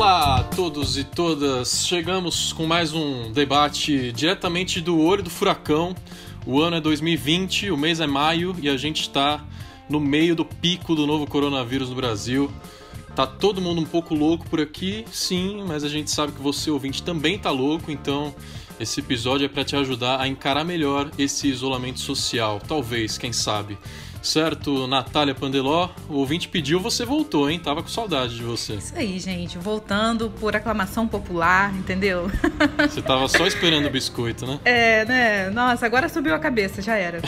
Olá a todos e todas. Chegamos com mais um debate diretamente do olho do furacão. O ano é 2020, o mês é maio e a gente está no meio do pico do novo coronavírus no Brasil. Tá todo mundo um pouco louco por aqui, sim, mas a gente sabe que você ouvinte também tá louco, então esse episódio é para te ajudar a encarar melhor esse isolamento social, talvez, quem sabe. Certo, Natália Pandeló, o ouvinte pediu, você voltou, hein? Tava com saudade de você. Isso aí, gente, voltando por aclamação popular, entendeu? Você tava só esperando o biscoito, né? É, né? Nossa, agora subiu a cabeça, já era.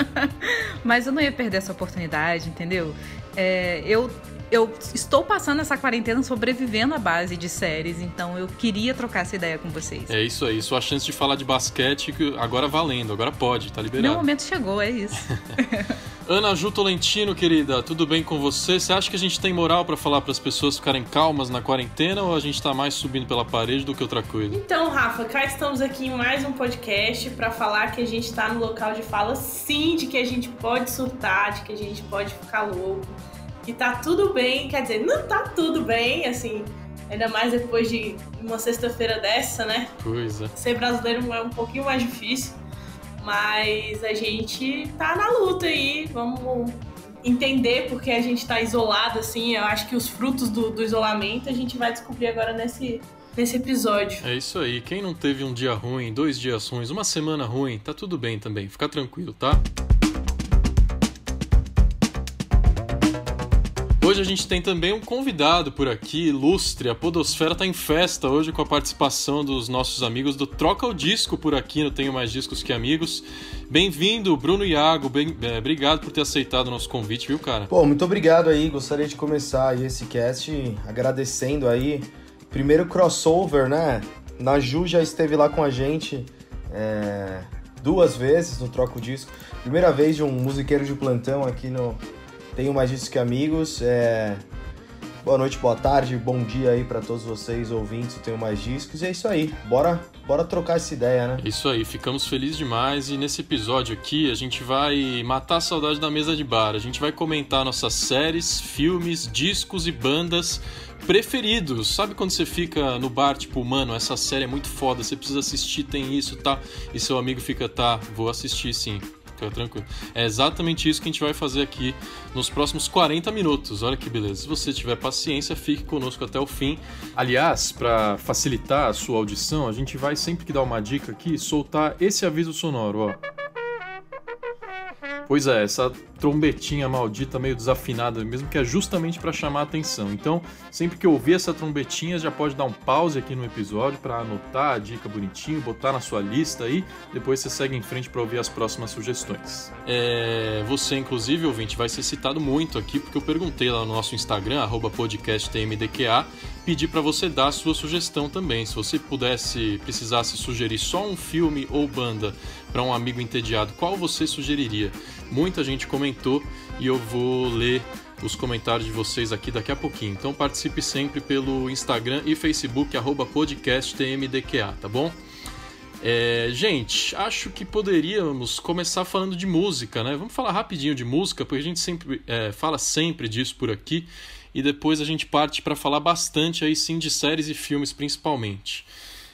Mas eu não ia perder essa oportunidade, entendeu? É, eu eu estou passando essa quarentena sobrevivendo à base de séries, então eu queria trocar essa ideia com vocês. É isso aí, sua chance de falar de basquete agora valendo, agora pode, tá liberado. Meu momento chegou, é isso. Ana Ju Tolentino, querida, tudo bem com você? Você acha que a gente tem moral para falar para as pessoas ficarem calmas na quarentena ou a gente tá mais subindo pela parede do que outra coisa? Então, Rafa, cá estamos aqui em mais um podcast para falar que a gente tá no local de fala sim, de que a gente pode surtar, de que a gente pode ficar louco que tá tudo bem, quer dizer, não tá tudo bem, assim, ainda mais depois de uma sexta-feira dessa, né? Pois é. Ser brasileiro é um pouquinho mais difícil, mas a gente tá na luta aí, vamos entender porque a gente tá isolado, assim, eu acho que os frutos do, do isolamento a gente vai descobrir agora nesse, nesse episódio. É isso aí. Quem não teve um dia ruim, dois dias ruins, uma semana ruim, tá tudo bem também. Fica tranquilo, tá? Hoje a gente tem também um convidado por aqui, ilustre. A Podosfera tá em festa hoje com a participação dos nossos amigos do Troca o Disco por aqui no Tenho Mais Discos Que Amigos. Bem-vindo, Bruno Iago. Bem, é, obrigado por ter aceitado o nosso convite, viu, cara? Pô, muito obrigado aí. Gostaria de começar esse cast agradecendo aí. Primeiro crossover, né? Naju já esteve lá com a gente é, duas vezes no Troca o Disco. Primeira vez de um musiqueiro de plantão aqui no tenho mais discos que amigos. É... Boa noite, boa tarde, bom dia aí para todos vocês ouvintes Tenho Mais Discos. E é isso aí, bora, bora trocar essa ideia, né? Isso aí, ficamos felizes demais e nesse episódio aqui a gente vai matar a saudade da mesa de bar. A gente vai comentar nossas séries, filmes, discos e bandas preferidos. Sabe quando você fica no bar, tipo, mano, essa série é muito foda, você precisa assistir, tem isso, tá? E seu amigo fica, tá, vou assistir sim fica tranquilo. É exatamente isso que a gente vai fazer aqui nos próximos 40 minutos. Olha que beleza. Se você tiver paciência, fique conosco até o fim. Aliás, para facilitar a sua audição, a gente vai sempre que dar uma dica aqui soltar esse aviso sonoro, ó. Pois é, essa trombetinha maldita meio desafinada mesmo, que é justamente para chamar a atenção. Então, sempre que ouvir essa trombetinha, já pode dar um pause aqui no episódio para anotar a dica bonitinho, botar na sua lista aí, depois você segue em frente para ouvir as próximas sugestões. É, você, inclusive, ouvinte, vai ser citado muito aqui, porque eu perguntei lá no nosso Instagram, podcasttmdqa, pedi para você dar a sua sugestão também. Se você pudesse, precisasse sugerir só um filme ou banda para um amigo entediado, qual você sugeriria? Muita gente comentou e eu vou ler os comentários de vocês aqui daqui a pouquinho. Então participe sempre pelo Instagram e Facebook, podcasttmdqa, tá bom? É, gente, acho que poderíamos começar falando de música, né? Vamos falar rapidinho de música, porque a gente sempre é, fala sempre disso por aqui e depois a gente parte para falar bastante aí sim de séries e filmes principalmente.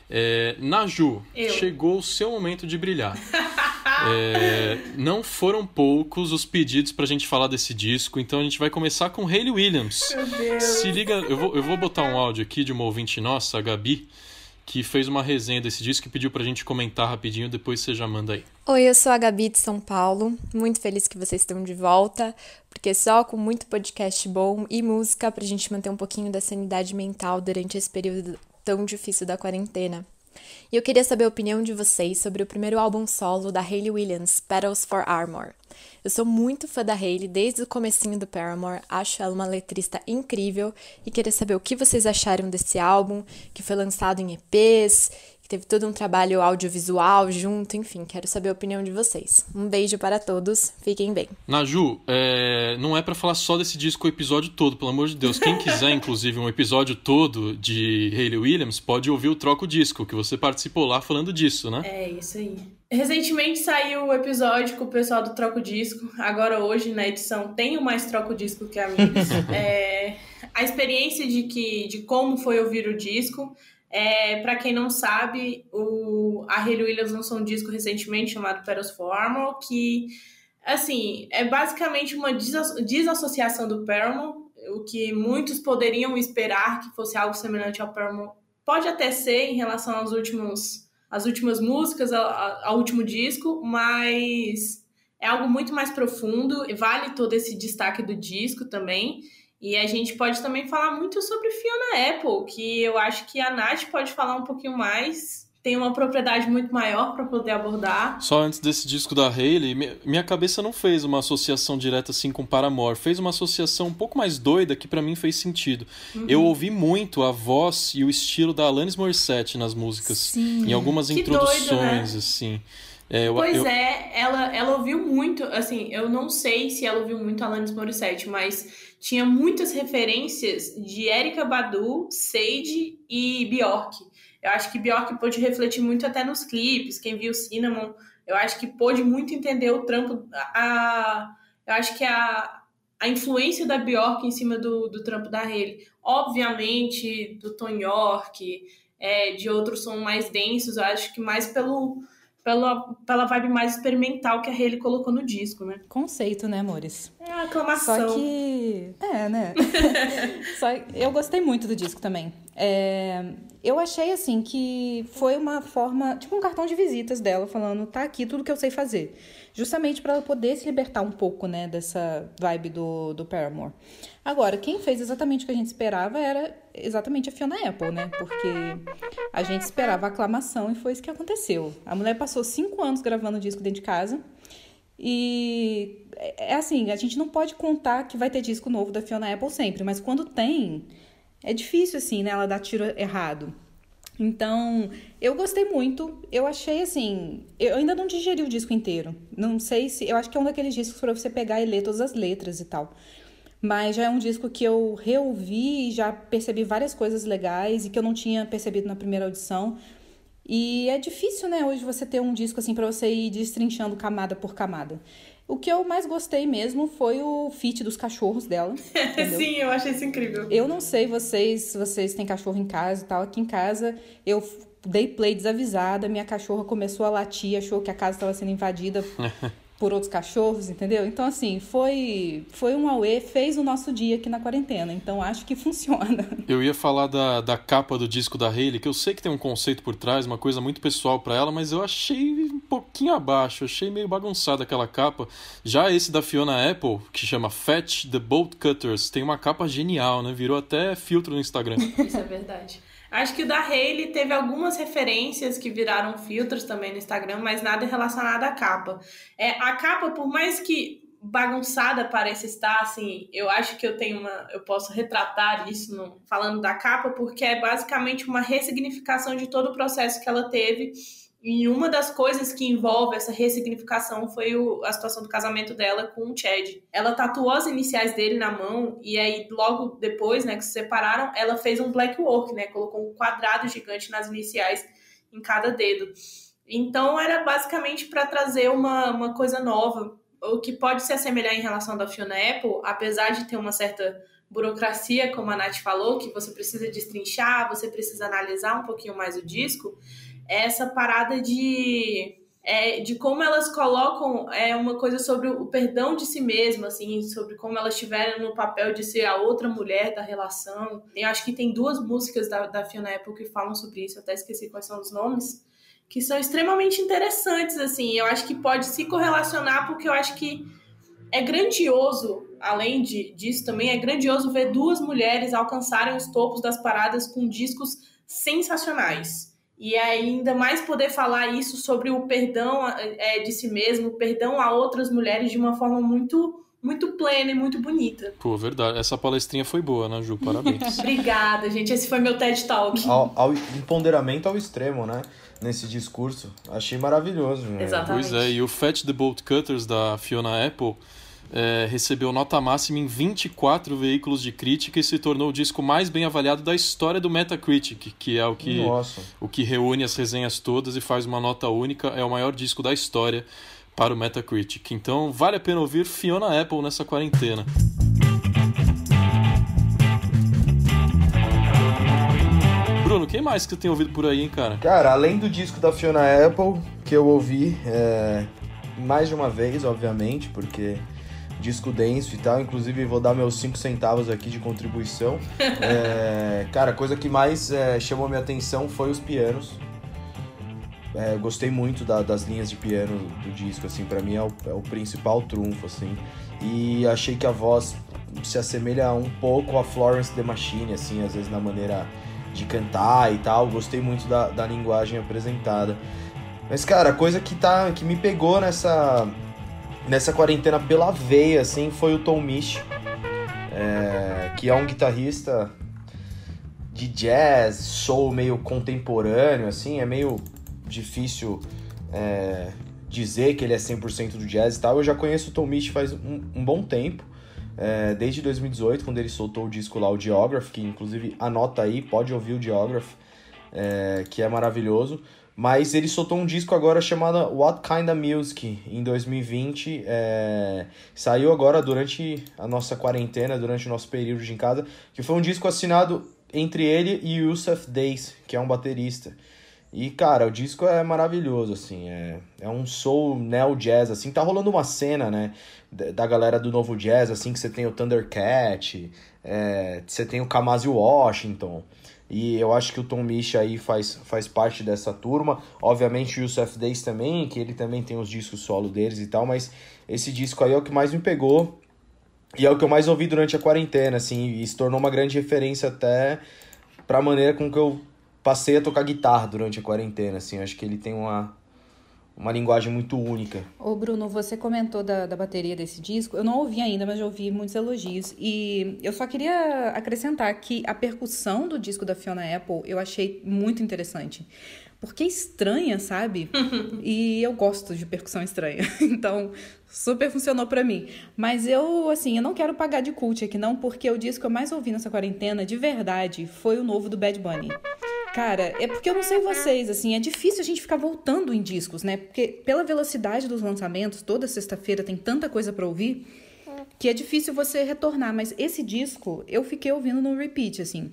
É, Naju, Eu. chegou o seu momento de brilhar. É, não foram poucos os pedidos pra gente falar desse disco, então a gente vai começar com Hayley Williams. Meu Deus. Se liga, eu vou, eu vou botar um áudio aqui de uma ouvinte nossa, a Gabi, que fez uma resenha desse disco e pediu pra gente comentar rapidinho, depois você já manda aí. Oi, eu sou a Gabi de São Paulo. Muito feliz que vocês estão de volta, porque só com muito podcast bom e música pra gente manter um pouquinho da sanidade mental durante esse período tão difícil da quarentena. E eu queria saber a opinião de vocês sobre o primeiro álbum solo da Hayley Williams, Petals for Armor. Eu sou muito fã da Hayley desde o comecinho do Paramore, acho ela uma letrista incrível e queria saber o que vocês acharam desse álbum, que foi lançado em EPs que teve todo um trabalho audiovisual junto, enfim, quero saber a opinião de vocês. Um beijo para todos, fiquem bem. Naju, é, não é para falar só desse disco o episódio todo, pelo amor de Deus. Quem quiser, inclusive, um episódio todo de Hayley Williams, pode ouvir o Troco Disco, que você participou lá falando disso, né? É, isso aí. Recentemente saiu o episódio com o pessoal do Troco Disco. Agora, hoje, na edição, tem o mais Troco Disco que amigos. é, a experiência de que de como foi ouvir o disco. É, para quem não sabe, o, a Hayley Williams lançou um disco recentemente chamado Peros Formal, que assim é basicamente uma desassociação do Paramore, o que muitos poderiam esperar que fosse algo semelhante ao Paramore. Pode até ser em relação aos últimos as últimas músicas, ao último disco, mas é algo muito mais profundo, vale todo esse destaque do disco também. E a gente pode também falar muito sobre Fiona Apple, que eu acho que a Nath pode falar um pouquinho mais. Tem uma propriedade muito maior para poder abordar. Só antes desse disco da Hayley, minha cabeça não fez uma associação direta assim com Paramore. Fez uma associação um pouco mais doida que para mim fez sentido. Uhum. Eu ouvi muito a voz e o estilo da Alanis Morissette nas músicas. Sim. Em algumas que introduções, doido, né? assim. É, eu, pois eu... é, ela, ela ouviu muito, assim, eu não sei se ela ouviu muito Alanis Morissette, mas tinha muitas referências de Erika Badu, Sage e Bjork. Eu acho que Bjork pôde refletir muito até nos clipes, quem viu Cinnamon, eu acho que pôde muito entender o trampo, a, eu acho que a, a influência da Bjork em cima do, do trampo da Hayley. Obviamente, do Tom York, é, de outros sons mais densos, eu acho que mais pelo pela, pela vibe mais experimental que a Hayley colocou no disco, né? Conceito, né, amores? É a aclamação. Só que. É, né? Só eu gostei muito do disco também. É... Eu achei, assim, que foi uma forma. Tipo um cartão de visitas dela, falando: tá aqui tudo que eu sei fazer. Justamente para ela poder se libertar um pouco, né, dessa vibe do, do Paramore. Agora, quem fez exatamente o que a gente esperava era exatamente a Fiona Apple, né? Porque a gente esperava aclamação e foi isso que aconteceu. A mulher passou cinco anos gravando disco dentro de casa. E é, é assim, a gente não pode contar que vai ter disco novo da Fiona Apple sempre, mas quando tem, é difícil assim, né? Ela dar tiro errado. Então, eu gostei muito. Eu achei assim. Eu ainda não digeri o disco inteiro. Não sei se. Eu acho que é um daqueles discos para você pegar e ler todas as letras e tal. Mas já é um disco que eu reouvi e já percebi várias coisas legais e que eu não tinha percebido na primeira audição. E é difícil, né, hoje você ter um disco assim para você ir destrinchando camada por camada. O que eu mais gostei mesmo foi o feat dos cachorros dela. Sim, eu achei isso incrível. Eu não sei vocês, se vocês têm cachorro em casa e tal. Aqui em casa eu dei play desavisada, minha cachorra começou a latir, achou que a casa estava sendo invadida por outros cachorros, entendeu? Então, assim, foi, foi um auê, fez o nosso dia aqui na quarentena. Então, acho que funciona. Eu ia falar da, da capa do disco da Hayley, que eu sei que tem um conceito por trás, uma coisa muito pessoal para ela, mas eu achei um pouquinho abaixo, achei meio bagunçada aquela capa. Já esse da Fiona Apple, que chama Fetch the Bolt Cutters, tem uma capa genial, né? Virou até filtro no Instagram. Isso é verdade. Acho que o da Hayley teve algumas referências que viraram filtros também no Instagram, mas nada relacionado à capa. É, a capa, por mais que bagunçada pareça estar, assim, eu acho que eu tenho uma. Eu posso retratar isso no, falando da capa, porque é basicamente uma ressignificação de todo o processo que ela teve e uma das coisas que envolve essa ressignificação foi o, a situação do casamento dela com o Chad. Ela tatuou as iniciais dele na mão e aí logo depois, né, que se separaram, ela fez um black work, né, colocou um quadrado gigante nas iniciais em cada dedo. Então era basicamente para trazer uma, uma coisa nova, o que pode se assemelhar em relação da Fiona Apple, apesar de ter uma certa burocracia, como a Nath falou, que você precisa destrinchar, você precisa analisar um pouquinho mais o disco essa parada de é, de como elas colocam é, uma coisa sobre o perdão de si mesma, assim, sobre como elas estiveram no papel de ser a outra mulher da relação. Eu acho que tem duas músicas da, da Fiona Apple que falam sobre isso, até esqueci quais são os nomes, que são extremamente interessantes, assim. Eu acho que pode se correlacionar, porque eu acho que é grandioso, além de, disso também, é grandioso ver duas mulheres alcançarem os topos das paradas com discos sensacionais e ainda mais poder falar isso sobre o perdão é, de si mesmo, o perdão a outras mulheres de uma forma muito muito plena e muito bonita. Pô, verdade. Essa palestrinha foi boa, né, Ju? Parabéns. Obrigada, gente. Esse foi meu TED Talk. Ao, ao empoderamento ao extremo, né? Nesse discurso. Achei maravilhoso. Né? Exatamente. Pois é, e o Fetch the Bolt Cutters da Fiona Apple é, recebeu nota máxima em 24 veículos de crítica e se tornou o disco mais bem avaliado da história do Metacritic, que é o que, o que reúne as resenhas todas e faz uma nota única. É o maior disco da história para o Metacritic. Então vale a pena ouvir Fiona Apple nessa quarentena. Bruno, quem mais que você tem ouvido por aí, hein, cara? Cara, além do disco da Fiona Apple, que eu ouvi é, mais de uma vez, obviamente, porque disco denso e tal. Inclusive, vou dar meus 5 centavos aqui de contribuição. é, cara, a coisa que mais é, chamou minha atenção foi os pianos. É, gostei muito da, das linhas de piano do disco, assim, para mim é o, é o, principal trunfo, assim. E achei que a voz se assemelha um pouco a Florence The Machine, assim, às vezes na maneira de cantar e tal. Gostei muito da, da linguagem apresentada. Mas, cara, a coisa que, tá, que me pegou nessa, nessa quarentena pela veia, assim, foi o Tom Misch, é, que é um guitarrista de jazz, soul meio contemporâneo, assim, é meio difícil é, dizer que ele é 100% do jazz e tal. Eu já conheço o Tom Misch faz um, um bom tempo, é, desde 2018, quando ele soltou o disco lá, o Geograph, que inclusive anota aí, pode ouvir o Geograph, é, que é maravilhoso. Mas ele soltou um disco agora chamado What Kinda Music em 2020. É... Saiu agora durante a nossa quarentena, durante o nosso período de em casa, que foi um disco assinado entre ele e Yusuf Days, que é um baterista. E, cara, o disco é maravilhoso, assim, é, é um soul neo jazz, assim, tá rolando uma cena, né, da galera do novo jazz, assim, que você tem o Thundercat, é, você tem o Kamasi Washington, e eu acho que o Tom Misch aí faz, faz parte dessa turma. Obviamente o Yusuf Days também, que ele também tem os discos solo deles e tal, mas esse disco aí é o que mais me pegou. E é o que eu mais ouvi durante a quarentena, assim, e se tornou uma grande referência até pra maneira com que eu passei a tocar guitarra durante a quarentena, assim. Acho que ele tem uma, uma linguagem muito única. Ô Bruno, você comentou da, da bateria desse disco. Eu não ouvi ainda, mas já ouvi muitos elogios. E eu só queria acrescentar que a percussão do disco da Fiona Apple eu achei muito interessante. Porque é estranha, sabe? e eu gosto de percussão estranha. então, super funcionou para mim. Mas eu, assim, eu não quero pagar de cult aqui não, porque o disco que eu mais ouvi nessa quarentena, de verdade, foi o novo do Bad Bunny. Cara, é porque eu não sei vocês, assim, é difícil a gente ficar voltando em discos, né? Porque pela velocidade dos lançamentos, toda sexta-feira tem tanta coisa para ouvir que é difícil você retornar. Mas esse disco eu fiquei ouvindo no repeat, assim.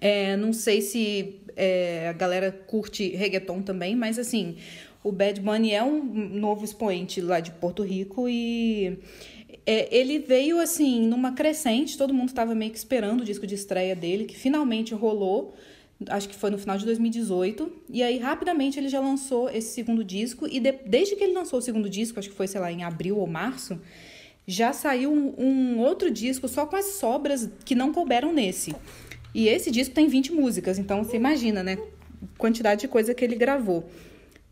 É, não sei se é, a galera curte reggaeton também, mas assim, o Bad Bunny é um novo expoente lá de Porto Rico e é, ele veio assim numa crescente, todo mundo estava meio que esperando o disco de estreia dele, que finalmente rolou acho que foi no final de 2018. E aí, rapidamente, ele já lançou esse segundo disco. E de, desde que ele lançou o segundo disco, acho que foi, sei lá, em abril ou março, já saiu um, um, outro disco só com as sobras que não couberam nesse. E esse disco tem 20 músicas, então você imagina, né? Quantidade de coisa que ele gravou.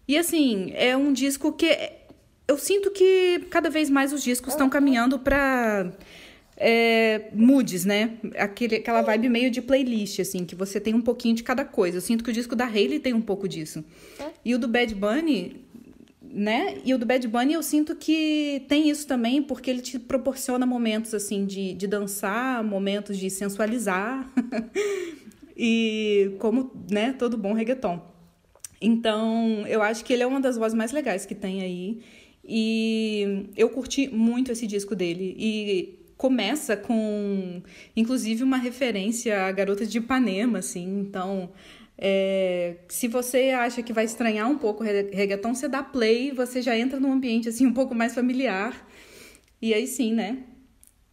E assim, é um disco que. Eu sinto que cada vez mais os discos estão caminhando para é, moods, né? Aquele, aquela vibe meio de playlist, assim, que você tem um pouquinho de cada coisa. Eu sinto que o disco da Hayley tem um pouco disso. E o do Bad Bunny, né? E o do Bad Bunny eu sinto que tem isso também, porque ele te proporciona momentos, assim, de, de dançar, momentos de sensualizar. e como, né, todo bom reggaeton. Então, eu acho que ele é uma das vozes mais legais que tem aí. E eu curti muito esse disco dele. E começa com, inclusive, uma referência à garota de Ipanema, assim. Então, é, se você acha que vai estranhar um pouco o reggaeton, você dá play, você já entra num ambiente assim um pouco mais familiar. E aí sim, né?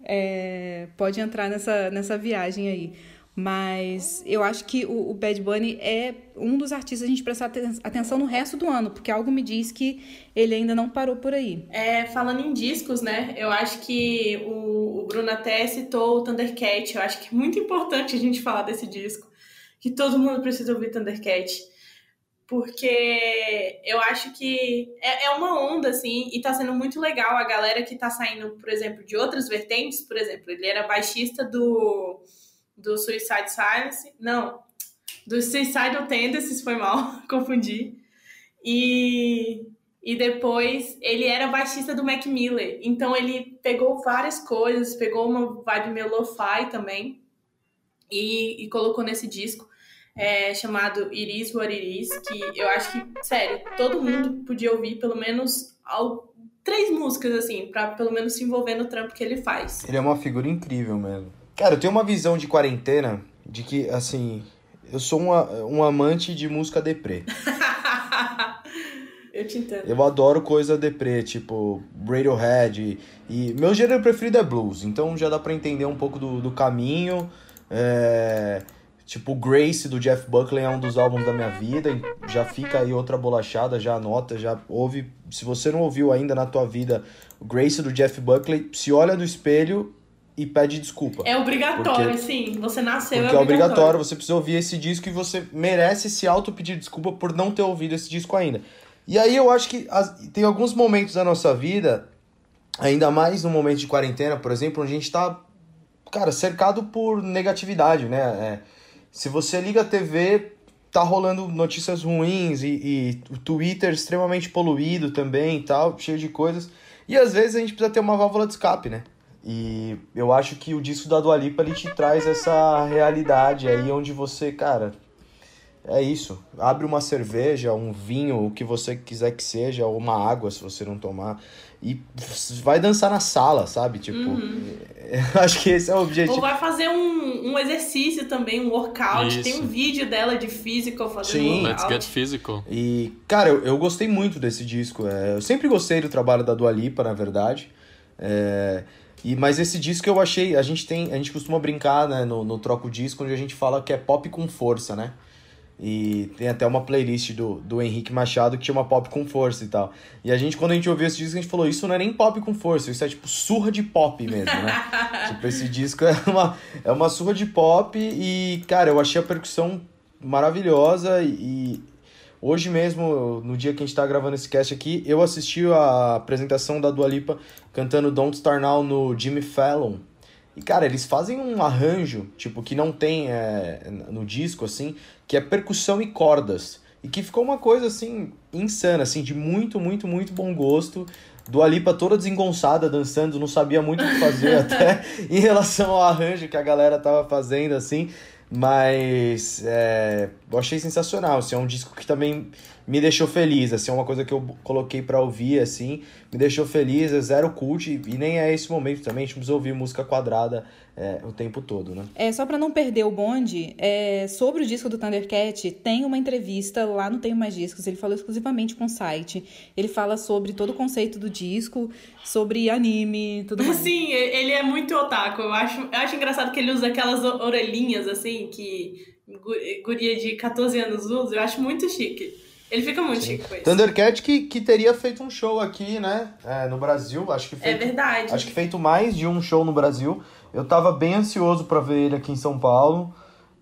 É, pode entrar nessa, nessa viagem aí. Mas eu acho que o, o, Bad Bunny é um dos artistas a gente prestar atenção no resto do ano, porque algo me diz que ele ainda não parou por aí. É, falando em discos, né? Eu acho que o, o Bruno até citou o Thundercat. Eu acho que é muito importante a gente falar desse disco. Que todo mundo precisa ouvir Thundercat. Porque eu acho que é, é uma onda, assim, e tá sendo muito legal a galera que tá saindo, por exemplo, de outras vertentes. Por exemplo, ele era baixista do do Suicide Silence, não, do Suicidal Tendencies, foi mal, confundi. E, e depois ele era baixista do Mac Miller, então ele pegou várias coisas, pegou uma vibe meio lo-fi também e, e colocou nesse disco. É, chamado Iris What It Is, que eu acho que, sério, todo mundo podia ouvir pelo menos ao, três músicas, assim, pra pelo menos se envolver no trampo que ele faz. Ele é uma figura incrível mesmo. Cara, eu tenho uma visão de quarentena de que, assim, eu sou uma, um amante de música deprê. eu te entendo. Eu adoro coisa deprê, tipo Radiohead. E, e meu gênero preferido é blues, então já dá pra entender um pouco do, do caminho. É, tipo, Grace do Jeff Buckley é um dos álbuns da minha vida. Já fica aí outra bolachada, já anota, já ouve. Se você não ouviu ainda na tua vida o Grace do Jeff Buckley, se olha no espelho e pede desculpa. É obrigatório, porque, sim. Você nasceu, porque é obrigatório. é obrigatório. Você precisa ouvir esse disco e você merece se auto pedir desculpa por não ter ouvido esse disco ainda. E aí eu acho que as, tem alguns momentos da nossa vida, ainda mais no momento de quarentena, por exemplo, onde a gente tá, cara, cercado por negatividade, né? É, se você liga a TV, tá rolando notícias ruins e, e o Twitter extremamente poluído também e tal, cheio de coisas. E às vezes a gente precisa ter uma válvula de escape, né? E eu acho que o disco da Dua Lipa, ele te traz essa realidade aí onde você, cara, é isso. Abre uma cerveja, um vinho, o que você quiser que seja, ou uma água se você não tomar. E vai dançar na sala, sabe? Tipo, uhum. acho que esse é o objetivo. Ou vai fazer um, um exercício também, um workout. Isso. Tem um vídeo dela de physical fazendo Sim. Um Let's get physical. E, cara, eu, eu gostei muito desse disco. É, eu sempre gostei do trabalho da Dua Lipa, na verdade. É, e, mas esse disco eu achei. A gente tem. A gente costuma brincar né, no, no Troco Disco, onde a gente fala que é pop com força, né? E tem até uma playlist do, do Henrique Machado que chama Pop com Força e tal. E a gente, quando a gente ouviu esse disco, a gente falou: Isso não é nem pop com força, isso é tipo surra de pop mesmo, né? tipo, esse disco é uma, é uma surra de pop e, cara, eu achei a percussão maravilhosa e, Hoje mesmo, no dia que a gente tá gravando esse cast aqui, eu assisti a apresentação da Dua Lipa cantando Don't Star Now no Jimmy Fallon. E, cara, eles fazem um arranjo, tipo, que não tem é, no disco, assim, que é percussão e cordas. E que ficou uma coisa, assim, insana, assim, de muito, muito, muito bom gosto. Do Alipa toda desengonçada, dançando, não sabia muito o que fazer até em relação ao arranjo que a galera tava fazendo, assim. Mas é, eu achei sensacional, assim, é um disco que também me deixou feliz, assim, é uma coisa que eu coloquei para ouvir, assim, me deixou feliz, é zero cult, e nem é esse momento também, a gente precisa ouvir música quadrada é, o tempo todo, né? É, só para não perder o bonde, é, sobre o disco do Thundercat, tem uma entrevista lá no Tenho Mais Discos, ele falou exclusivamente com o site, ele fala sobre todo o conceito do disco, sobre anime, tudo mais. Sim, ele é muito otaku, eu acho, eu acho engraçado que ele usa aquelas orelhinhas, assim, que guria de 14 anos usa, eu acho muito chique. Ele fica muito Sim. chique com isso. Thundercat que, que teria feito um show aqui, né? É, no Brasil. Acho que é feito, É verdade. Acho que feito mais de um show no Brasil. Eu tava bem ansioso para ver ele aqui em São Paulo.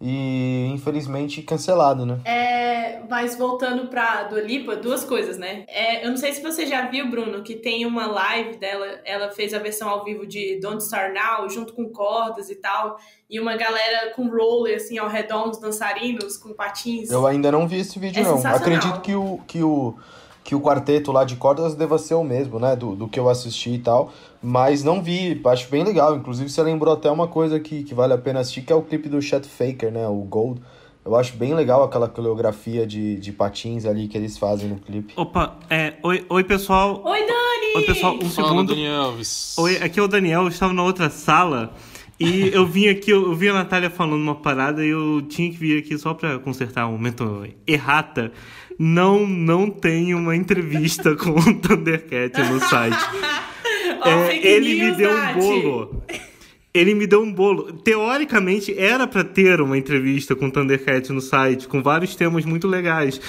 E infelizmente cancelado, né? É, mas voltando pra Dua Lipa, duas coisas, né? É, eu não sei se você já viu, Bruno, que tem uma live dela, ela fez a versão ao vivo de Don't Start Now, junto com cordas e tal, e uma galera com roller, assim, ao redor, uns dançarinos com patins. Eu ainda não vi esse vídeo, é não. Acredito que o, que o que o quarteto lá de cordas deva ser o mesmo, né? Do, do que eu assisti e tal. Mas não vi, acho bem legal. Inclusive, você lembrou até uma coisa que, que vale a pena assistir, que é o clipe do Chet Faker, né? O Gold. Eu acho bem legal aquela coreografia de, de patins ali que eles fazem no clipe. Opa, é, oi, oi pessoal. Oi, Dani! Oi, pessoal, um Fala, segundo. Daniel. Oi, aqui é o Daniel, eu estava na outra sala. E eu vim aqui, eu vi a Natália falando uma parada e eu tinha que vir aqui só pra consertar um momento errata não, não tem uma entrevista com o Thundercat no site. oh, é, ele me deu um bolo. Ele me deu um bolo. Teoricamente, era para ter uma entrevista com o Thundercat no site, com vários temas muito legais.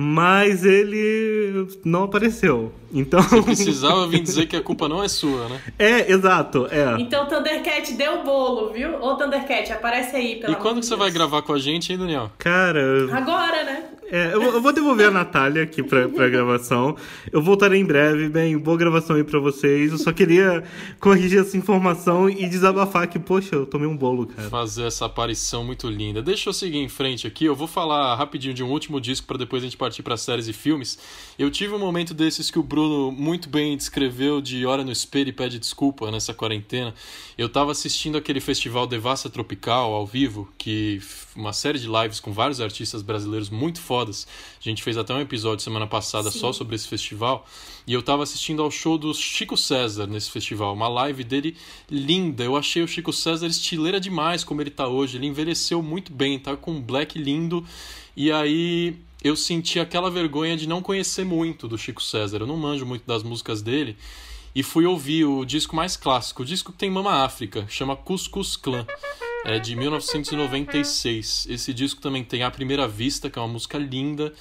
Mas ele não apareceu. Então. Você precisava vir dizer que a culpa não é sua, né? É, exato. É. Então o Thundercat deu o bolo, viu? Ô Thundercat, aparece aí, pelo E quando que você vai gravar com a gente, hein, Daniel? Cara. Agora, né? É, eu, eu, vou devolver a Natália aqui pra, pra gravação. Eu voltarei em breve. Bem, boa gravação aí pra vocês. Eu só queria corrigir essa informação e desabafar que, poxa, eu tomei um bolo, cara. Fazer essa aparição muito linda. Deixa eu seguir em frente aqui. Eu vou falar rapidinho de um último disco para depois a gente partir para séries e filmes. Eu tive um momento desses que o Bruno muito bem descreveu de Hora no Espelho e pede desculpa nessa quarentena. Eu tava assistindo aquele festival Devassa Tropical ao vivo, que uma série de lives com vários artistas brasileiros muito fodas. A gente fez até um episódio semana passada Sim. só sobre esse festival. E eu tava assistindo ao show do Chico César nesse festival. Uma live dele linda. Eu achei o Chico César estileira demais como ele tá hoje. Ele envelheceu muito bem, tá com um black lindo. E aí eu senti aquela vergonha de não conhecer muito do Chico César. Eu não manjo muito das músicas dele e fui ouvir o disco mais clássico, o disco que tem Mama África, chama Cuscus Clan, é de 1996. Esse disco também tem A Primeira Vista, que é uma música linda,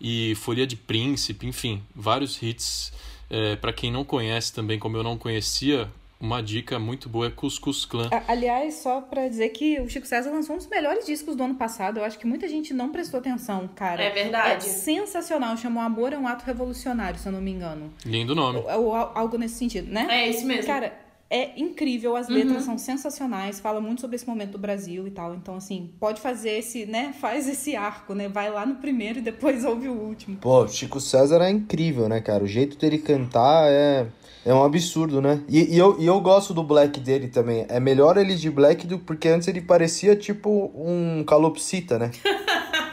e Folha de Príncipe, enfim, vários hits. É, para quem não conhece também, como eu não conhecia, uma dica muito boa é Cuscus Clan. Aliás, só para dizer que o Chico César lançou um dos melhores discos do ano passado. Eu acho que muita gente não prestou atenção, cara. É verdade. É sensacional. Chamou Amor é um Ato Revolucionário, se eu não me engano. Lindo nome. Ou, ou algo nesse sentido, né? É isso mesmo. Cara, é incrível, as letras uhum. são sensacionais, fala muito sobre esse momento do Brasil e tal. Então, assim, pode fazer esse, né? Faz esse arco, né? Vai lá no primeiro e depois ouve o último. Pô, Chico César é incrível, né, cara? O jeito dele cantar é. É um absurdo, né? E, e, eu, e eu gosto do black dele também. É melhor ele de black do porque antes ele parecia tipo um calopsita, né?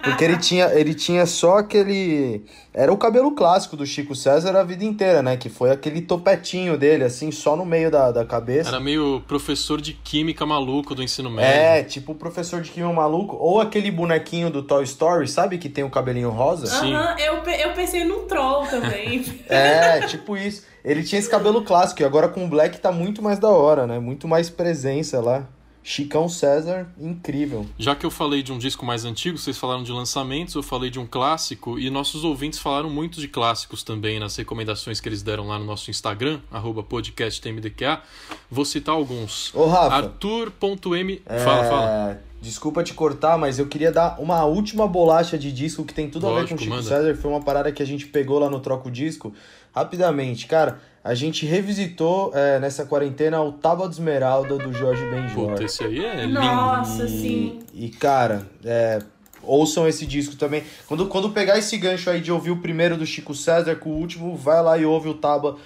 Porque ele tinha, ele tinha só aquele. Era o cabelo clássico do Chico César a vida inteira, né? Que foi aquele topetinho dele, assim, só no meio da, da cabeça. Era meio professor de química maluco do ensino médio. É, tipo o professor de química maluco. Ou aquele bonequinho do Toy Story, sabe? Que tem o cabelinho rosa. Sim. Aham, eu, eu pensei num troll também. é, tipo isso. Ele tinha esse cabelo clássico e agora com o black tá muito mais da hora, né? Muito mais presença lá. Chicão César, incrível. Já que eu falei de um disco mais antigo, vocês falaram de lançamentos, eu falei de um clássico e nossos ouvintes falaram muito de clássicos também nas recomendações que eles deram lá no nosso Instagram, podcasttmdqa. Vou citar alguns. Ô, Rafa. Arthur.m. É... Fala, fala. Desculpa te cortar, mas eu queria dar uma última bolacha de disco que tem tudo Lógico, a ver com o Chico manda. César. Foi uma parada que a gente pegou lá no Troco Disco. Rapidamente, cara a gente revisitou é, nessa quarentena o Tábua de Esmeralda do Jorge Benjor. Puta, esse aí é lindo. Nossa, sim. E, cara, é, ouçam esse disco também. Quando, quando pegar esse gancho aí de ouvir o primeiro do Chico César com o último, vai lá e ouve o Tábua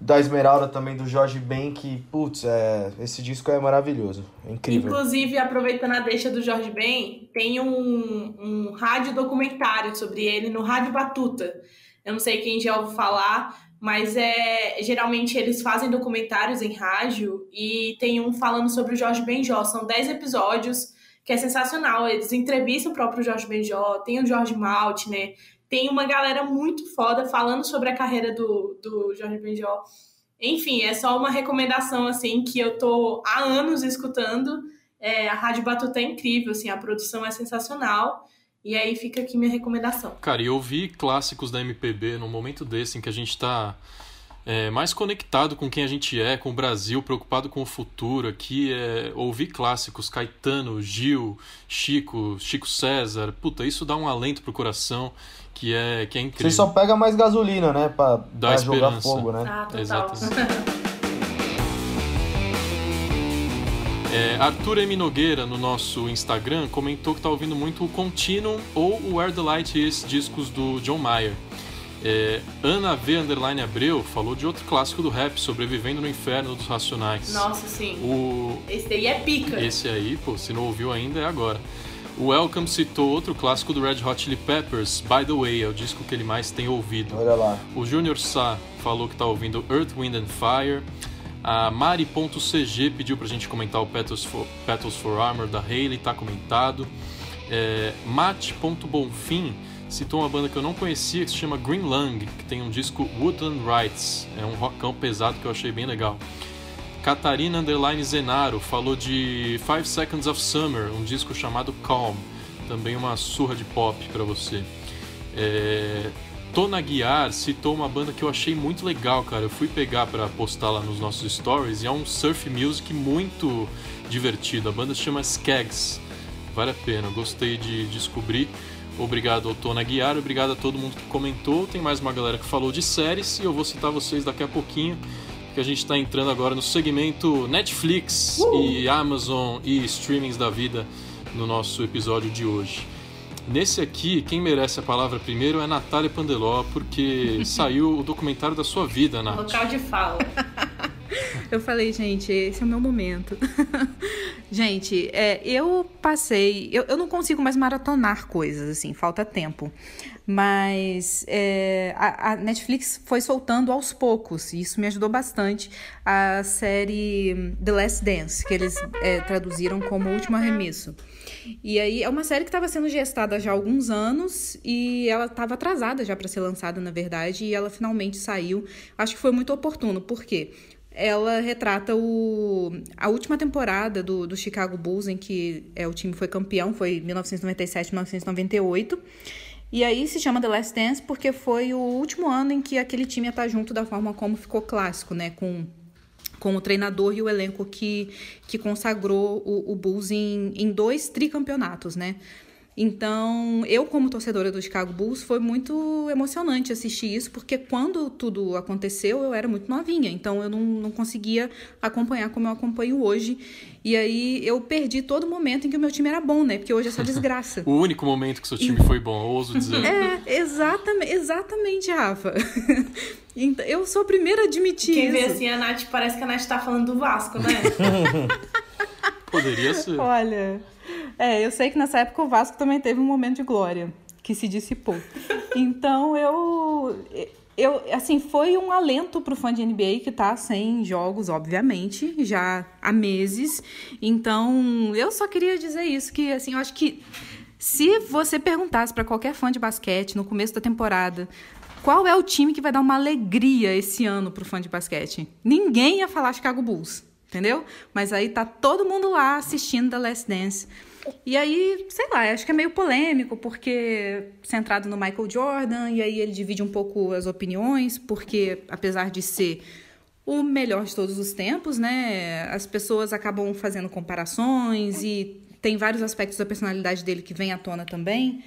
da Esmeralda também do Jorge Ben, que, putz, é, esse disco é maravilhoso. É incrível. Inclusive, aproveitando a deixa do Jorge Ben, tem um, um rádio documentário sobre ele no Rádio Batuta. Eu não sei quem já ouviu falar, mas é geralmente eles fazem documentários em rádio e tem um falando sobre o Jorge Benjó. São 10 episódios que é sensacional. Eles entrevistam o próprio Jorge Benjó, tem o Jorge Malt, né? Tem uma galera muito foda falando sobre a carreira do, do Jorge Benjó. Enfim, é só uma recomendação assim que eu tô há anos escutando. É, a Rádio Batuta é incrível, assim, a produção é sensacional. E aí fica aqui minha recomendação. Cara, e ouvir clássicos da MPB num momento desse em que a gente está é, mais conectado com quem a gente é, com o Brasil, preocupado com o futuro aqui, é ouvir clássicos, Caetano, Gil, Chico, Chico César, puta, isso dá um alento pro coração que é, que é incrível. Você só pega mais gasolina, né, pra, pra jogar fogo, né? Ah, total. Exatamente. É, Arthur M. Nogueira, no nosso Instagram, comentou que está ouvindo muito o Continuum ou o Where the Light Is, discos do John Mayer. É, Ana V. Underline Abreu falou de outro clássico do rap, Sobrevivendo no Inferno dos Racionais. Nossa, sim. O... Esse aí é pica. Esse aí, pô, se não ouviu ainda, é agora. O Welcome citou outro clássico do Red Hot Chili Peppers, By the Way, é o disco que ele mais tem ouvido. Olha lá. O Junior Sá falou que está ouvindo Earth, Wind and Fire. A Mari.cg pediu pra gente comentar o Petals for, Petals for Armor da Hayley, tá comentado. É, citou uma banda que eu não conhecia que se chama Green Lung, que tem um disco Woodland Rights. É um rockão pesado que eu achei bem legal. Catarina Underline Zenaro falou de Five Seconds of Summer, um disco chamado Calm. Também uma surra de pop para você. É, Tona Guiar citou uma banda que eu achei muito legal, cara. Eu fui pegar para postar lá nos nossos stories e é um surf music muito divertido. A banda se chama Skags. Vale a pena, gostei de descobrir. Obrigado ao Tona Guiar, obrigado a todo mundo que comentou. Tem mais uma galera que falou de séries e eu vou citar vocês daqui a pouquinho, que a gente está entrando agora no segmento Netflix uh! e Amazon e streamings da vida no nosso episódio de hoje. Nesse aqui, quem merece a palavra primeiro é Natália Pandeló, porque saiu o documentário da sua vida, Nath. Local de fala. Eu falei, gente, esse é o meu momento. gente, é, eu passei. Eu, eu não consigo mais maratonar coisas, assim, falta tempo. Mas é, a, a, Netflix foi soltando aos poucos, e isso me ajudou bastante. A série The Last Dance, que eles é, traduziram como Último Arremesso. E aí é uma série que estava sendo gestada já há alguns anos e ela estava atrasada já para ser lançada, na verdade, e ela finalmente saiu. Acho que foi muito oportuno, porque ela retrata o, a última temporada do, do Chicago Bulls, em que é, o time foi campeão, foi 1997, 1998. E aí se chama The Last Dance porque foi o último ano em que aquele time ia estar junto da forma como ficou clássico, né? Com com o treinador e o elenco que, que consagrou o, o Bulls em, em dois tricampeonatos, né? Então, eu, como torcedora do Chicago Bulls, foi muito emocionante assistir isso, porque quando tudo aconteceu, eu era muito novinha, então eu não, não conseguia acompanhar como eu acompanho hoje. E aí eu perdi todo momento em que o meu time era bom, né? Porque hoje é só desgraça. o único momento que seu time foi bom, ouso dizer. É, exatamente, exatamente, Rafa. Então, eu sou a primeira a admitir Quem isso. vê assim, a Nath, parece que a Nath tá falando do Vasco, né? Poderia ser. Olha, é, eu sei que nessa época o Vasco também teve um momento de glória, que se dissipou. Então eu... Eu, assim, foi um alento pro fã de NBA que tá sem jogos, obviamente, já há meses. Então, eu só queria dizer isso, que assim, eu acho que se você perguntasse para qualquer fã de basquete no começo da temporada qual é o time que vai dar uma alegria esse ano pro fã de basquete, ninguém ia falar Chicago Bulls, entendeu? Mas aí tá todo mundo lá assistindo The Last Dance. E aí, sei lá, acho que é meio polêmico, porque centrado no Michael Jordan, e aí ele divide um pouco as opiniões, porque apesar de ser o melhor de todos os tempos, né, as pessoas acabam fazendo comparações e tem vários aspectos da personalidade dele que vem à tona também.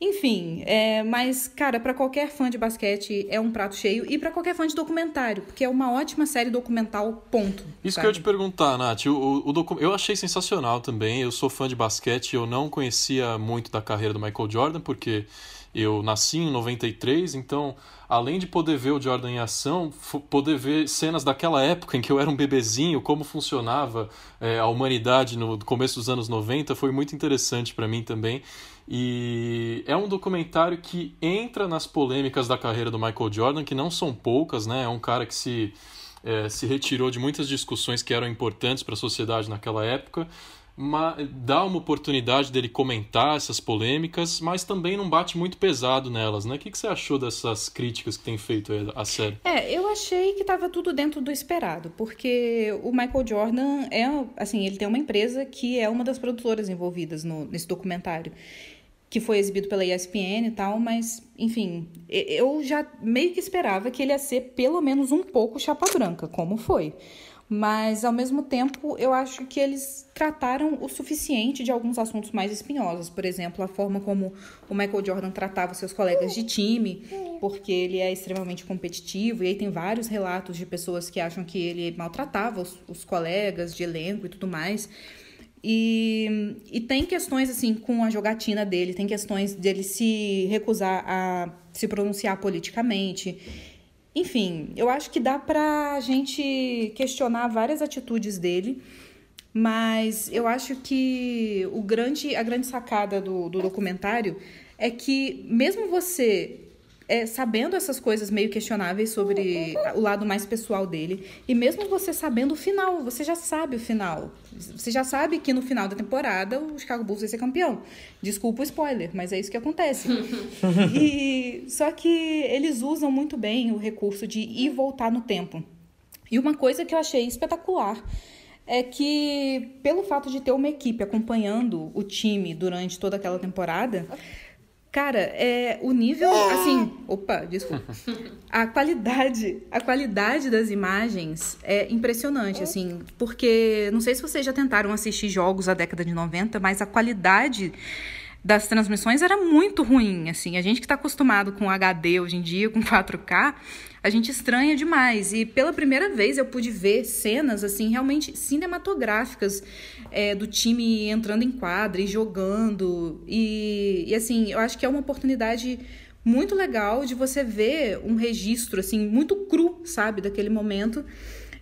Enfim, é, mas, cara, para qualquer fã de basquete é um prato cheio e para qualquer fã de documentário, porque é uma ótima série documental, ponto. Isso sabe? que eu ia te perguntar, Nath. O, o docu... Eu achei sensacional também. Eu sou fã de basquete, eu não conhecia muito da carreira do Michael Jordan, porque eu nasci em 93, então, além de poder ver o Jordan em ação, poder ver cenas daquela época em que eu era um bebezinho, como funcionava é, a humanidade no começo dos anos 90, foi muito interessante para mim também. E é um documentário que entra nas polêmicas da carreira do Michael Jordan, que não são poucas, né? É um cara que se, é, se retirou de muitas discussões que eram importantes para a sociedade naquela época. Dá uma oportunidade dele comentar essas polêmicas, mas também não bate muito pesado nelas, né? O que, que você achou dessas críticas que tem feito a série? É, eu achei que estava tudo dentro do esperado, porque o Michael Jordan é, assim, ele tem uma empresa que é uma das produtoras envolvidas no, nesse documentário que foi exibido pela ESPN e tal, mas, enfim, eu já meio que esperava que ele ia ser pelo menos um pouco chapa branca, como foi. Mas, ao mesmo tempo, eu acho que eles trataram o suficiente de alguns assuntos mais espinhosos. Por exemplo, a forma como o Michael Jordan tratava seus colegas de time, porque ele é extremamente competitivo. E aí tem vários relatos de pessoas que acham que ele maltratava os, os colegas de elenco e tudo mais. E, e tem questões assim com a jogatina dele, tem questões dele se recusar a se pronunciar politicamente. Enfim, eu acho que dá pra gente questionar várias atitudes dele, mas eu acho que o grande, a grande sacada do, do documentário é que mesmo você é, sabendo essas coisas meio questionáveis sobre o lado mais pessoal dele, e mesmo você sabendo o final, você já sabe o final. Você já sabe que no final da temporada o Chicago Bulls vai ser campeão. Desculpa o spoiler, mas é isso que acontece. e só que eles usam muito bem o recurso de ir e voltar no tempo. E uma coisa que eu achei espetacular é que pelo fato de ter uma equipe acompanhando o time durante toda aquela temporada, Cara, é o nível, assim, opa, desculpa. A qualidade, a qualidade das imagens é impressionante, assim, porque não sei se vocês já tentaram assistir jogos da década de 90, mas a qualidade das transmissões era muito ruim, assim. A gente que está acostumado com HD hoje em dia, com 4K, a gente estranha demais. E pela primeira vez eu pude ver cenas, assim, realmente cinematográficas é, do time entrando em quadra e jogando. E, e, assim, eu acho que é uma oportunidade muito legal de você ver um registro, assim, muito cru, sabe, daquele momento.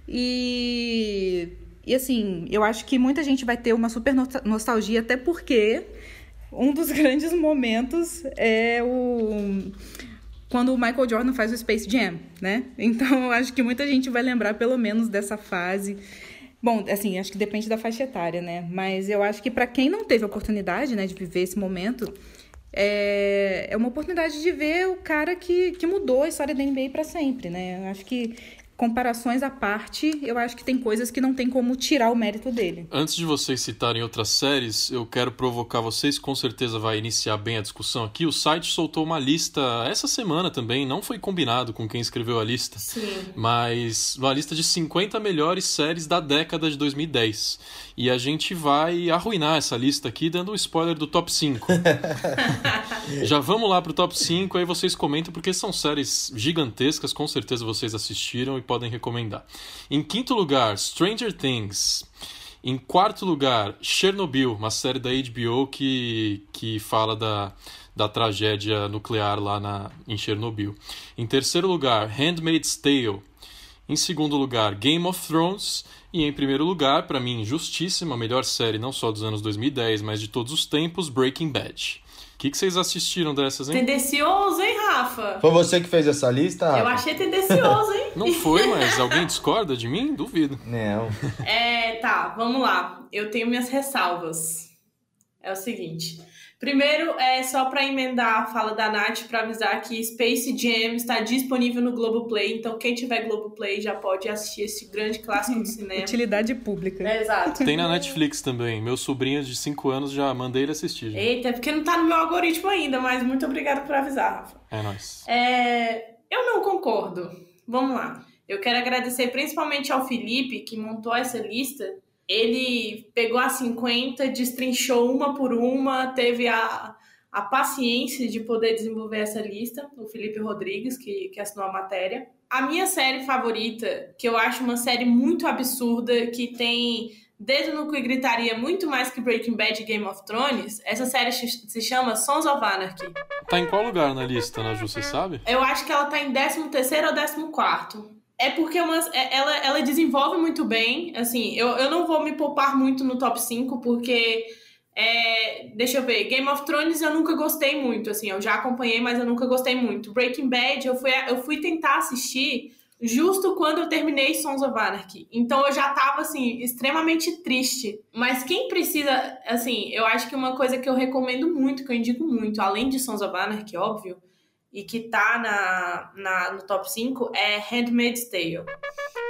E, e assim, eu acho que muita gente vai ter uma super nostalgia, até porque um dos grandes momentos é o quando o Michael Jordan faz o Space Jam, né? Então, eu acho que muita gente vai lembrar pelo menos dessa fase. Bom, assim, acho que depende da faixa etária, né? Mas eu acho que para quem não teve a oportunidade, né, de viver esse momento, é, é uma oportunidade de ver o cara que, que mudou a história da NBA para sempre, né? Eu acho que comparações à parte, eu acho que tem coisas que não tem como tirar o mérito dele. Antes de vocês citarem outras séries, eu quero provocar vocês, com certeza vai iniciar bem a discussão aqui. O site soltou uma lista essa semana também, não foi combinado com quem escreveu a lista, Sim. mas uma lista de 50 melhores séries da década de 2010. E a gente vai arruinar essa lista aqui dando um spoiler do top 5. Já vamos lá pro top 5, aí vocês comentam, porque são séries gigantescas, com certeza vocês assistiram e podem recomendar. Em quinto lugar, Stranger Things. Em quarto lugar, Chernobyl, uma série da HBO que, que fala da, da tragédia nuclear lá na, em Chernobyl. Em terceiro lugar, Handmaid's Tale. Em segundo lugar, Game of Thrones. E em primeiro lugar, para mim, justíssima, melhor série não só dos anos 2010, mas de todos os tempos, Breaking Bad. O que, que vocês assistiram dessas, hein? Tendencioso, hein, Rafa? Foi você que fez essa lista? Eu achei tendencioso, hein? Não foi, mas alguém discorda de mim? Duvido. Não. É, tá, vamos lá. Eu tenho minhas ressalvas. É o seguinte. Primeiro, é só para emendar a fala da Nath para avisar que Space Jam está disponível no Globoplay, então quem tiver Globoplay já pode assistir esse grande clássico do cinema. Utilidade pública. É, exato. Tem na Netflix também. Meu sobrinho de 5 anos já mandei ele assistir. Já. Eita, é porque não tá no meu algoritmo ainda, mas muito obrigado por avisar, Rafa. É nóis. É, eu não concordo. Vamos lá. Eu quero agradecer principalmente ao Felipe, que montou essa lista. Ele pegou as 50, destrinchou uma por uma, teve a, a paciência de poder desenvolver essa lista. O Felipe Rodrigues, que, que assinou a matéria. A minha série favorita, que eu acho uma série muito absurda, que tem dedo no cu e gritaria muito mais que Breaking Bad e Game of Thrones, essa série se chama Sons of Anarchy. Tá em qual lugar na lista, né, Ju? Você sabe? Eu acho que ela tá em 13 terceiro ou 14 é porque uma, ela, ela desenvolve muito bem. Assim, eu, eu não vou me poupar muito no top 5, porque. É, deixa eu ver, Game of Thrones eu nunca gostei muito, assim, eu já acompanhei, mas eu nunca gostei muito. Breaking Bad eu fui, eu fui tentar assistir justo quando eu terminei Sons of Anarchy. Então eu já tava, assim, extremamente triste. Mas quem precisa, assim, eu acho que uma coisa que eu recomendo muito, que eu indico muito, além de Sons of Anarchy, óbvio, e que tá na, na, no top 5 é Handmaid's Tale.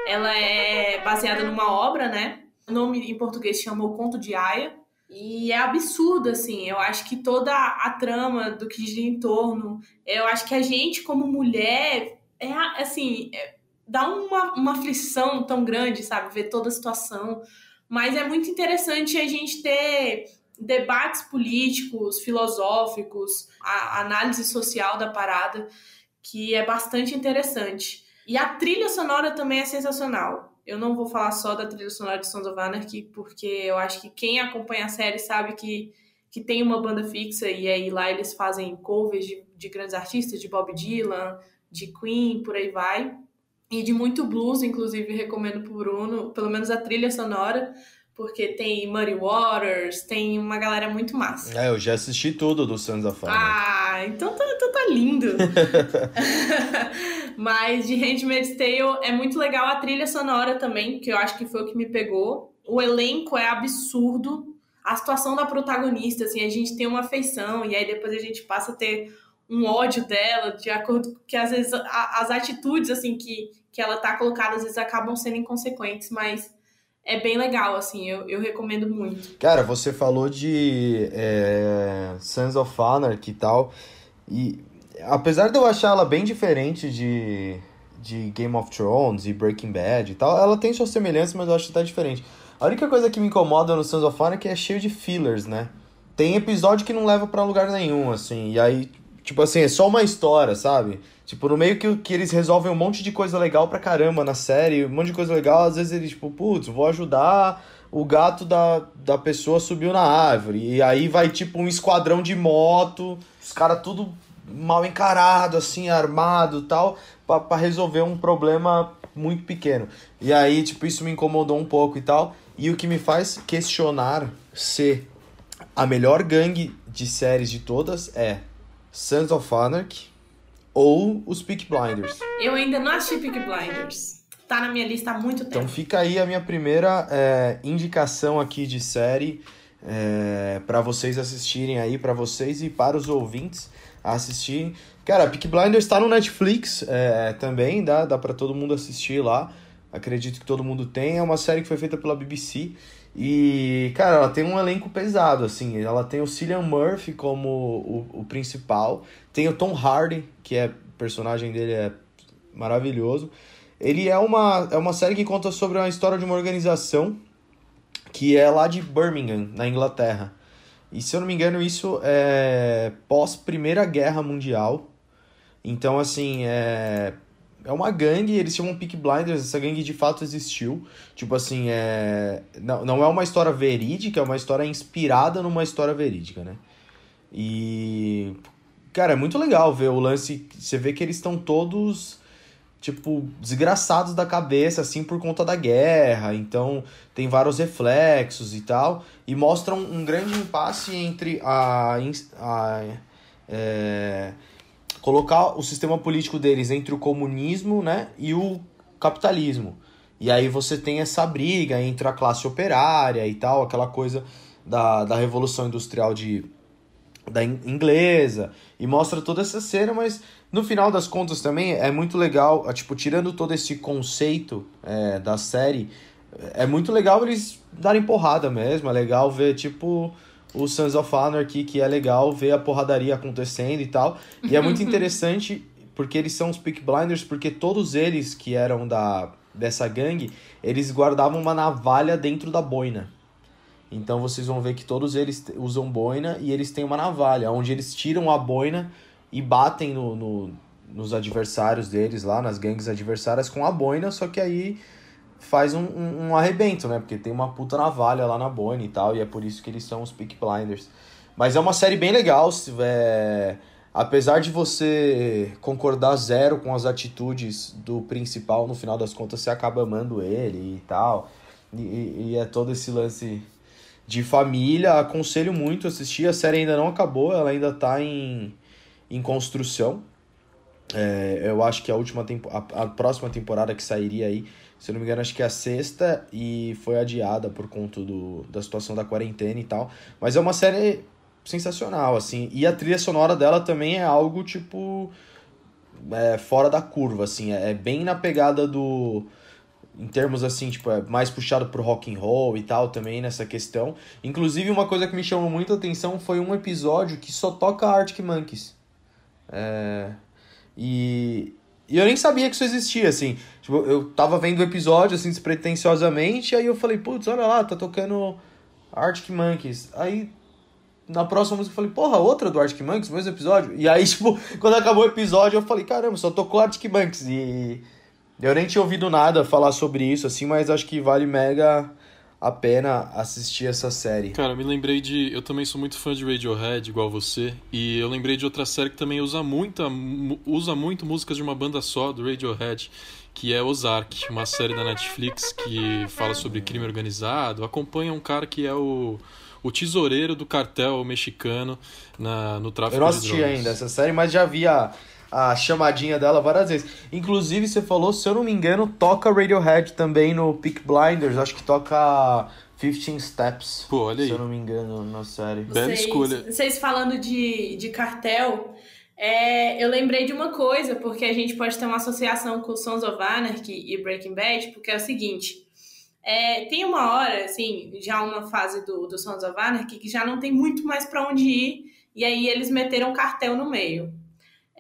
Ela é baseada numa obra, né? O nome em português chama O Conto de Aya. E é absurdo, assim. Eu acho que toda a trama do que gira em torno, eu acho que a gente, como mulher, é assim, é, dá uma, uma aflição tão grande, sabe? Ver toda a situação. Mas é muito interessante a gente ter debates políticos, filosóficos, a análise social da parada, que é bastante interessante. E a trilha sonora também é sensacional. Eu não vou falar só da trilha sonora de Sons of Anarchy, porque eu acho que quem acompanha a série sabe que, que tem uma banda fixa e aí lá eles fazem covers de, de grandes artistas, de Bob Dylan, de Queen, por aí vai. E de muito blues, inclusive recomendo pro Bruno, pelo menos a trilha sonora, porque tem Muddy Waters, tem uma galera muito massa. É, eu já assisti tudo do Sons of Anarchy. Ah, então tá, então tá lindo. Mas de Handmaid's Tale é muito legal a trilha sonora também, que eu acho que foi o que me pegou. O elenco é absurdo. A situação da protagonista, assim, a gente tem uma afeição e aí depois a gente passa a ter um ódio dela, de acordo que às vezes a, as atitudes assim que, que ela tá colocada às vezes acabam sendo inconsequentes, mas é bem legal, assim, eu, eu recomendo muito. Cara, você falou de é, Sons of Anarchy e tal, e apesar de eu achar ela bem diferente de, de Game of Thrones e Breaking Bad e tal, ela tem suas semelhanças, mas eu acho que tá diferente. A única coisa que me incomoda no Sons of Anarchy é cheio de fillers, né? Tem episódio que não leva para lugar nenhum, assim, e aí, tipo assim, é só uma história, sabe? Tipo, no meio que, que eles resolvem um monte de coisa legal pra caramba na série, um monte de coisa legal, às vezes eles, tipo, putz, vou ajudar o gato da, da pessoa subiu na árvore. E aí vai, tipo, um esquadrão de moto, os caras tudo mal encarado, assim, armado tal, para resolver um problema muito pequeno. E aí, tipo, isso me incomodou um pouco e tal. E o que me faz questionar se a melhor gangue de séries de todas é Sons of Anarchy ou os Peak Blinders. Eu ainda não assisti Peak Blinders. Tá na minha lista há muito tempo. Então fica aí a minha primeira é, indicação aqui de série é, para vocês assistirem aí, para vocês e para os ouvintes assistirem. Cara, Peak Blinders está no Netflix é, também, dá, dá para todo mundo assistir lá. Acredito que todo mundo tem. É uma série que foi feita pela BBC. E, cara, ela tem um elenco pesado, assim. Ela tem o Cillian Murphy como o, o principal. Tem o Tom Hardy, que é personagem dele é maravilhoso. Ele é uma, é uma série que conta sobre a história de uma organização que é lá de Birmingham, na Inglaterra. E se eu não me engano, isso é pós Primeira Guerra Mundial. Então, assim, é, é uma gangue, eles chamam Peak Blinders, essa gangue de fato existiu. Tipo assim, é, não, não é uma história verídica, é uma história inspirada numa história verídica, né? E. Cara, é muito legal ver o lance. Você vê que eles estão todos tipo, desgraçados da cabeça, assim, por conta da guerra. Então, tem vários reflexos e tal. E mostram um grande impasse entre a. a é, colocar o sistema político deles entre o comunismo né, e o capitalismo. E aí você tem essa briga entre a classe operária e tal, aquela coisa da, da Revolução Industrial de, da inglesa. E mostra toda essa cena, mas no final das contas também é muito legal, é, tipo, tirando todo esse conceito é, da série, é muito legal eles darem porrada mesmo, é legal ver, tipo, o Sons of Anarchy, que é legal ver a porradaria acontecendo e tal. E é muito interessante porque eles são os Peak Blinders, porque todos eles que eram da dessa gangue, eles guardavam uma navalha dentro da boina. Então vocês vão ver que todos eles usam boina e eles têm uma navalha, onde eles tiram a boina e batem no, no, nos adversários deles lá, nas gangues adversárias com a boina, só que aí faz um, um, um, arrebento, né? Porque tem uma puta navalha lá na boina e tal, e é por isso que eles são os Peak Blinders. Mas é uma série bem legal, é... apesar de você concordar zero com as atitudes do principal, no final das contas você acaba amando ele e tal. E, e é todo esse lance de família. Aconselho muito assistir. A série ainda não acabou, ela ainda tá em em construção. É, eu acho que a última tempo, a, a, próxima temporada que sairia aí, se não me engano, acho que é a sexta e foi adiada por conta do, da situação da quarentena e tal. Mas é uma série sensacional, assim. E a trilha sonora dela também é algo, tipo, é, fora da curva, assim. É, é bem na pegada do em termos assim, tipo, é mais puxado pro rock and roll e tal também nessa questão. Inclusive, uma coisa que me chamou muito a atenção foi um episódio que só toca Arctic Monkeys. É... E... e eu nem sabia que isso existia, assim. Tipo, eu tava vendo o episódio, assim, despretensiosamente, aí eu falei, putz, olha lá, tá tocando Arctic Monkeys. Aí, na próxima música, eu falei, porra, outra do Arctic Monkeys, mesmo episódio? E aí, tipo, quando acabou o episódio, eu falei, caramba, só tocou Arctic Monkeys. E eu nem tinha ouvido nada falar sobre isso, assim, mas acho que vale mega a pena assistir essa série. Cara, me lembrei de. Eu também sou muito fã de Radiohead, igual você. E eu lembrei de outra série que também usa, muita, usa muito músicas de uma banda só, do Radiohead, que é Ozark, uma série da Netflix que fala sobre crime organizado. Acompanha um cara que é o o tesoureiro do cartel mexicano na, no tráfico de drogas. Eu não assisti ainda essa série, mas já vi a, a chamadinha dela várias vezes. Inclusive, você falou, se eu não me engano, toca Radiohead também no Peak Blinders. Acho que toca 15 Steps. Pô, olha aí. Se eu não me engano, na série. Bela vocês, escolha. Vocês falando de, de cartel, é, eu lembrei de uma coisa, porque a gente pode ter uma associação com Sons of Anarchy e Breaking Bad, porque é o seguinte. É, tem uma hora, assim, já uma fase do, do Sons of Anarchy que já não tem muito mais para onde ir, e aí eles meteram cartel no meio.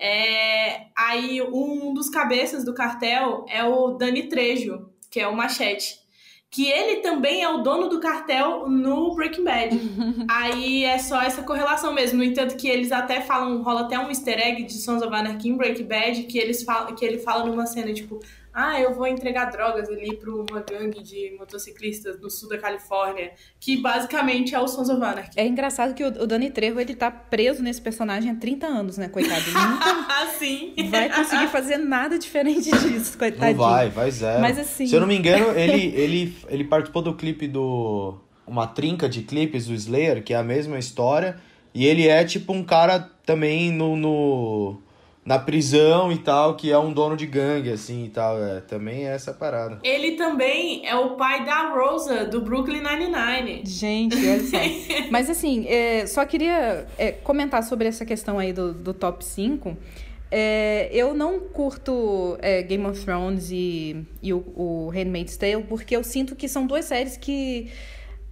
É, aí um dos cabeças do cartel é o Dani Trejo, que é o Machete. Que ele também é o dono do cartel no Breaking Bad. aí é só essa correlação mesmo. No entanto, que eles até falam, rola até um easter egg de Sons of Anarchy em Breaking Bad, que, eles falam, que ele fala numa cena, tipo, ah, eu vou entregar drogas ali para uma gangue de motociclistas no sul da Califórnia, que basicamente é o Sons of Anarchy. É engraçado que o, o Dani Trejo, ele tá preso nesse personagem há 30 anos, né, coitado? Ele nunca Sim. vai conseguir fazer nada diferente disso, coitadinho. Não vai, vai zero. Mas assim- Se eu não me engano, ele, ele, ele participou do clipe do. Uma trinca de clipes do Slayer, que é a mesma história. E ele é tipo um cara também no. no na prisão e tal, que é um dono de gangue, assim e tal. É, também é essa parada. Ele também é o pai da Rosa, do Brooklyn Nine-Nine. Gente, olha só. Mas assim, é, só queria é, comentar sobre essa questão aí do, do top 5. É, eu não curto é, Game of Thrones e, e o, o Handmaid's Tale porque eu sinto que são duas séries que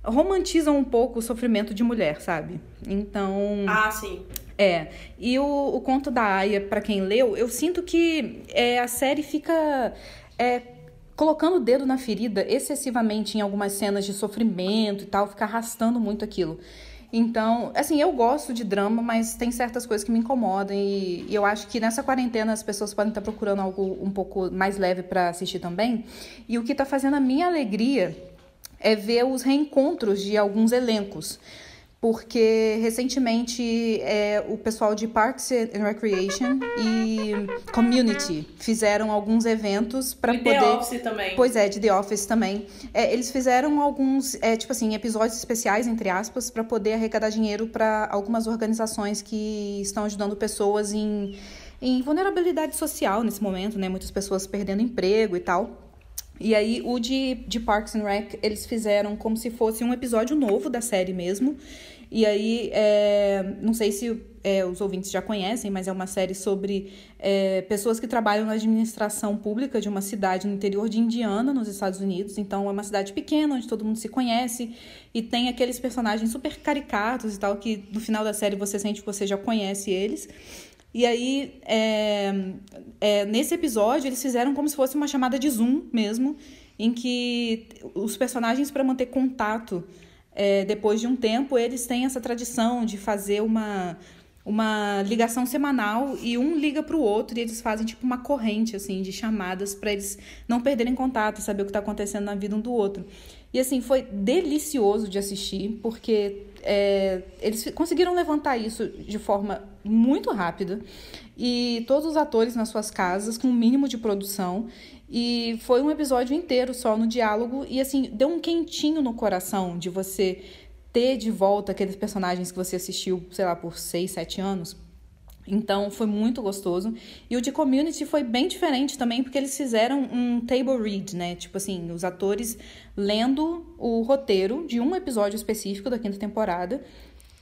romantizam um pouco o sofrimento de mulher, sabe? Então. Ah, sim. É, e o, o conto da Aya, pra quem leu, eu sinto que é, a série fica é, colocando o dedo na ferida excessivamente em algumas cenas de sofrimento e tal, fica arrastando muito aquilo. Então, assim, eu gosto de drama, mas tem certas coisas que me incomodam e, e eu acho que nessa quarentena as pessoas podem estar procurando algo um pouco mais leve pra assistir também. E o que tá fazendo a minha alegria é ver os reencontros de alguns elencos porque recentemente é, o pessoal de Parks and Recreation e Community fizeram alguns eventos para poder. The Office também. Pois é, de The Office também. É, eles fizeram alguns, é, tipo assim, episódios especiais, entre aspas, para poder arrecadar dinheiro para algumas organizações que estão ajudando pessoas em, em vulnerabilidade social nesse momento, né? Muitas pessoas perdendo emprego e tal. E aí, o de, de Parks and Rec, eles fizeram como se fosse um episódio novo da série mesmo. E aí, é, não sei se é, os ouvintes já conhecem, mas é uma série sobre é, pessoas que trabalham na administração pública de uma cidade no interior de Indiana, nos Estados Unidos. Então, é uma cidade pequena, onde todo mundo se conhece. E tem aqueles personagens super caricatos e tal, que no final da série você sente que você já conhece eles. E aí, é, é, nesse episódio, eles fizeram como se fosse uma chamada de Zoom mesmo, em que os personagens, para manter contato é, depois de um tempo, eles têm essa tradição de fazer uma, uma ligação semanal e um liga para o outro e eles fazem tipo uma corrente assim de chamadas para eles não perderem contato, saber o que está acontecendo na vida um do outro. E assim, foi delicioso de assistir, porque é, eles conseguiram levantar isso de forma muito rápida. E todos os atores nas suas casas com o um mínimo de produção. E foi um episódio inteiro só no diálogo. E assim deu um quentinho no coração de você ter de volta aqueles personagens que você assistiu sei lá por seis sete anos então foi muito gostoso. E o de Community foi bem diferente também, porque eles fizeram um table read, né? Tipo assim, os atores lendo o roteiro de um episódio específico da quinta temporada.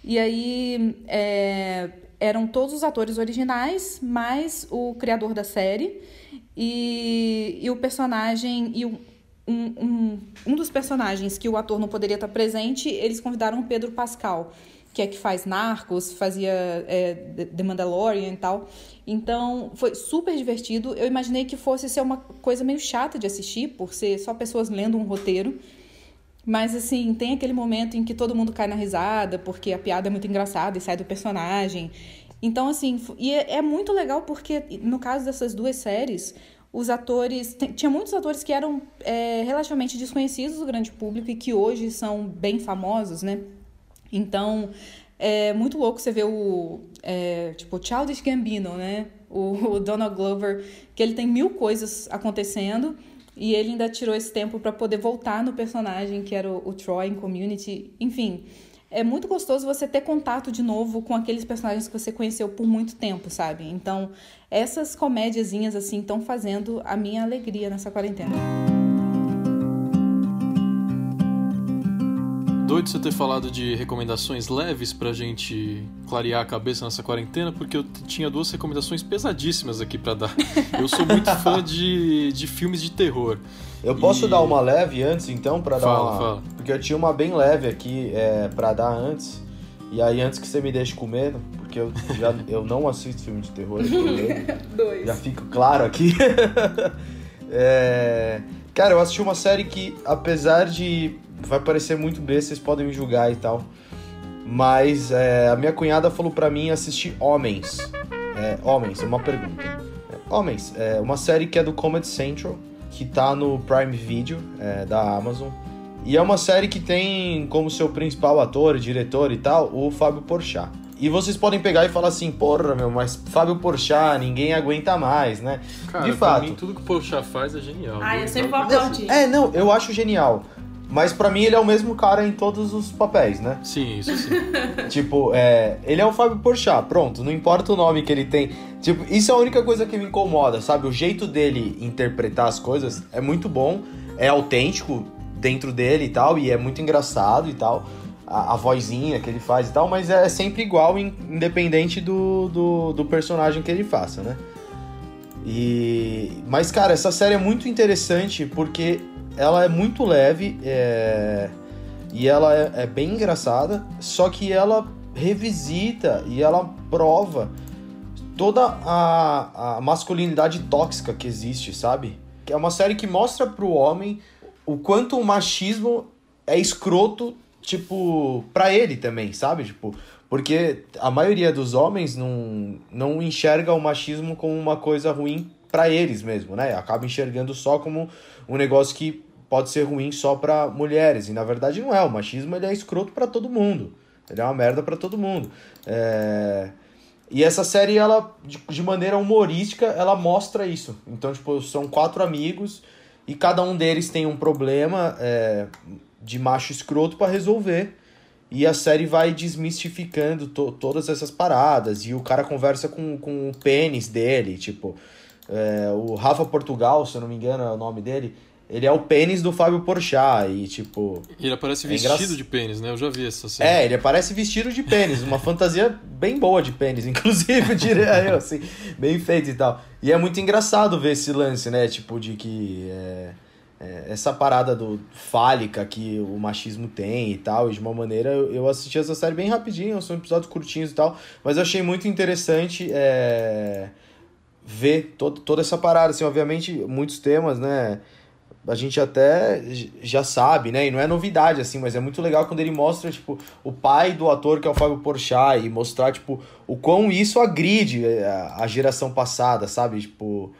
E aí é, eram todos os atores originais, mais o criador da série. E, e o personagem. E o, um, um, um dos personagens que o ator não poderia estar presente, eles convidaram o Pedro Pascal que é que faz Narcos, fazia é, The Mandalorian e tal. Então, foi super divertido. Eu imaginei que fosse ser uma coisa meio chata de assistir, por ser só pessoas lendo um roteiro. Mas, assim, tem aquele momento em que todo mundo cai na risada, porque a piada é muito engraçada e sai do personagem. Então, assim, e é, é muito legal porque, no caso dessas duas séries, os atores. Tinha muitos atores que eram é, relativamente desconhecidos do grande público e que hoje são bem famosos, né? Então, é muito louco você ver o, é, tipo, Childish Gambino, né? O, o, Donald Glover, que ele tem mil coisas acontecendo e ele ainda tirou esse tempo para poder voltar no personagem que era o, o Troy em Community. Enfim, é muito gostoso você ter contato de novo com aqueles personagens que você conheceu por muito tempo, sabe? Então, essas comédiazinhas assim estão fazendo a minha alegria nessa quarentena. Doido você ter falado de recomendações leves pra gente clarear a cabeça nessa quarentena, porque eu tinha duas recomendações pesadíssimas aqui para dar. Eu sou muito fã de, de filmes de terror. Eu posso E- dar uma leve antes, então, pra dar Fala, uma... fala. Porque eu tinha uma bem leve aqui é, pra dar antes. E aí, antes que você me deixe com medo, porque eu, já, eu não assisto filme de terror. Dois. já fico claro aqui. É, Cara, eu assisti uma série que, apesar de. Vai parecer muito besta, vocês podem me julgar e tal. Mas é, a minha cunhada falou pra mim assistir Homens. É, Homens, é uma pergunta. É, Homens, é uma série que é do Comedy Central. que tá no Prime Video é, da Amazon. E é uma série que tem como seu principal ator, diretor e tal, o Fábio Porchat. E vocês podem pegar e falar assim, porra, meu, mas Fábio Porchat, ninguém aguenta mais, né? Cara, De pra fato. mim, tudo que o Porchat faz é genial. Ah, eu sempre vou aplaudir. É, não, eu acho genial. Mas pra mim ele é o mesmo cara em todos os papéis, né? Sim, isso sim. Tipo, é, ele é o Fábio Porchat, pronto, não importa o nome que ele tem. Tipo, isso é a única coisa que me incomoda, sabe? O jeito dele interpretar as coisas é muito bom, é autêntico dentro dele e tal, e é muito engraçado e tal. A, a vozinha que ele faz e tal, mas é sempre igual, in- independente do, do, do personagem que ele faça, né? E, mas, cara, essa série é muito interessante porque ela é muito leve é, e ela é, é bem engraçada, só que ela revisita e ela prova toda a, a masculinidade tóxica que existe, sabe? É uma série que mostra pro homem o quanto o machismo é escroto, tipo, pra ele também, sabe? Tipo, porque a maioria dos homens não, não enxerga o machismo como uma coisa ruim pra eles mesmo, né? Acaba enxergando só como um negócio que pode ser ruim só pra mulheres. E na verdade não é. O machismo ele é escroto pra todo mundo. Ele é uma merda pra todo mundo. É... E essa série, ela, de, maneira humorística, ela mostra isso. Então, tipo, são quatro amigos e cada um deles tem um problema é, de macho escroto pra resolver. E a série vai desmistificando to todas essas paradas. E o cara conversa com, com o pênis dele. Tipo, é, o Rafa Portugal, se eu não me engano é o nome dele. Ele é o pênis do Fábio Porchat. E, tipo. Ele aparece É vestido engraç- de pênis, né? Eu já vi essa cena. É, ele aparece vestido de pênis, uma fantasia bem boa de pênis, inclusive, diria eu, assim, bem feito e tal. E é muito engraçado ver esse lance, né, tipo, de que é, é, essa parada do fálica que o machismo tem e tal, e de uma maneira, eu, eu assisti essa série bem rapidinho, são episódios curtinhos e tal, mas eu achei muito interessante é, ver todo, toda essa parada, assim, obviamente, muitos temas, né, a gente até já sabe, né? E não é novidade, assim, mas é muito legal quando ele mostra, tipo, o pai do ator, que é o Fábio Porchat, e mostrar, tipo, o quão isso agride a, a geração passada, sabe? Tipo,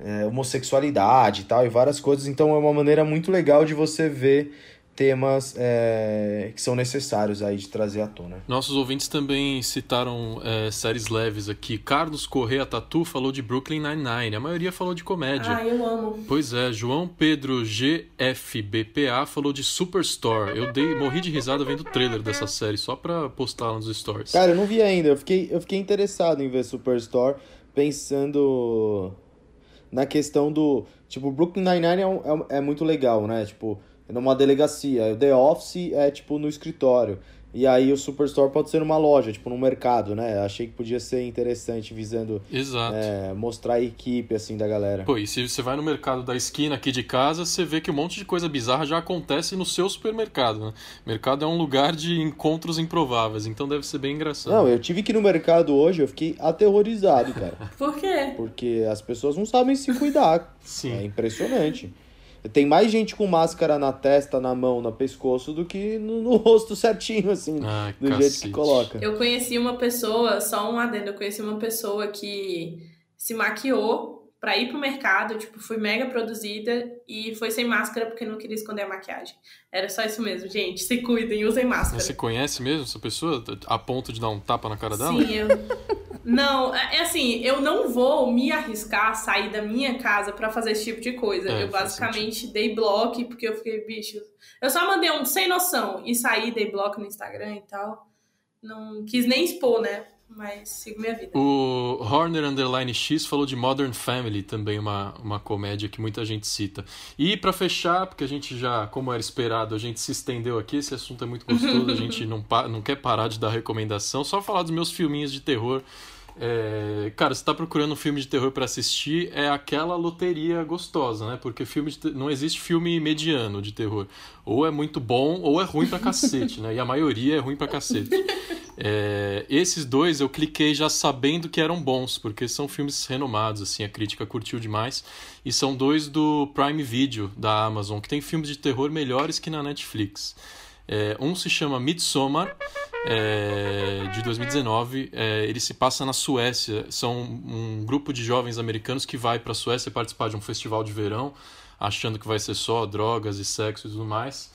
é, homossexualidade e tal, e várias coisas. Então é uma maneira muito legal de você ver temas é, que são necessários aí de trazer à tona. Nossos ouvintes também citaram é, séries leves aqui. Carlos Correa Tatu falou de Brooklyn Nine-Nine. A maioria falou de comédia. Ah, eu amo. Pois é, João Pedro GFBPA falou de Superstore. Eu dei, morri de risada vendo o trailer dessa série, só pra postar lá nos stories. Cara, eu não vi ainda. Eu fiquei, eu fiquei interessado em ver Superstore, pensando na questão do. Tipo, Brooklyn Nine-Nine é, um- é, é muito legal, né? Tipo, é numa delegacia. O The Office é, tipo, no escritório. E aí o Superstore pode ser numa loja, tipo, no mercado, né? Achei que podia ser interessante, visando Exato. é, mostrar a equipe, assim, da galera. Pô, e se você vai no mercado da esquina aqui de casa, você vê que um monte de coisa bizarra já acontece no seu supermercado, né? Mercado é um lugar de encontros improváveis, então deve ser bem engraçado. Não, eu tive que ir no mercado hoje, eu fiquei aterrorizado, cara. Por quê? Porque as pessoas não sabem se cuidar. Sim. É impressionante. Tem mais gente com máscara na testa, na mão, no pescoço do que no, no rosto certinho, assim, Ai, do jeito cacete. que coloca. Eu conheci uma pessoa, só um adendo, eu conheci uma pessoa que se maquiou pra ir pro mercado, tipo, foi mega produzida e foi sem máscara porque não queria esconder a maquiagem. Era só isso mesmo, gente. Se cuidem, usem máscara. Você conhece mesmo essa pessoa a ponto de dar um tapa na cara dela? Sim, eu. Não, é é assim, eu não vou me arriscar a sair da minha casa pra fazer esse tipo de coisa. É, eu basicamente dei bloco porque eu fiquei, bicho. Eu só mandei um sem noção e saí, dei bloco no Instagram e tal. Não quis nem expor, né? Mas sigo minha vida. O Horner Underline X falou de Modern Family, também uma, uma comédia que muita gente cita. E pra fechar, porque a gente já, como era esperado, a gente se estendeu aqui, esse assunto é muito gostoso, a gente não, pa- não quer parar de dar recomendação, só falar dos meus filminhos de terror. É, cara, você tá procurando um filme de terror pra assistir, é aquela loteria gostosa, né? Porque filme não existe filme mediano de terror. Ou é muito bom, ou é ruim pra cacete, né? E a maioria é ruim pra cacete. É, esses dois eu cliquei já sabendo que eram bons, porque são filmes renomados, assim, a crítica curtiu demais. E são dois do Prime Video da Amazon, que tem filmes de terror melhores que na Netflix. É, um se chama Midsommar, é, de 2019. É, ele se passa na Suécia. São um grupo de jovens americanos que vai para a Suécia participar de um festival de verão. achando que vai ser só drogas e sexo e tudo mais.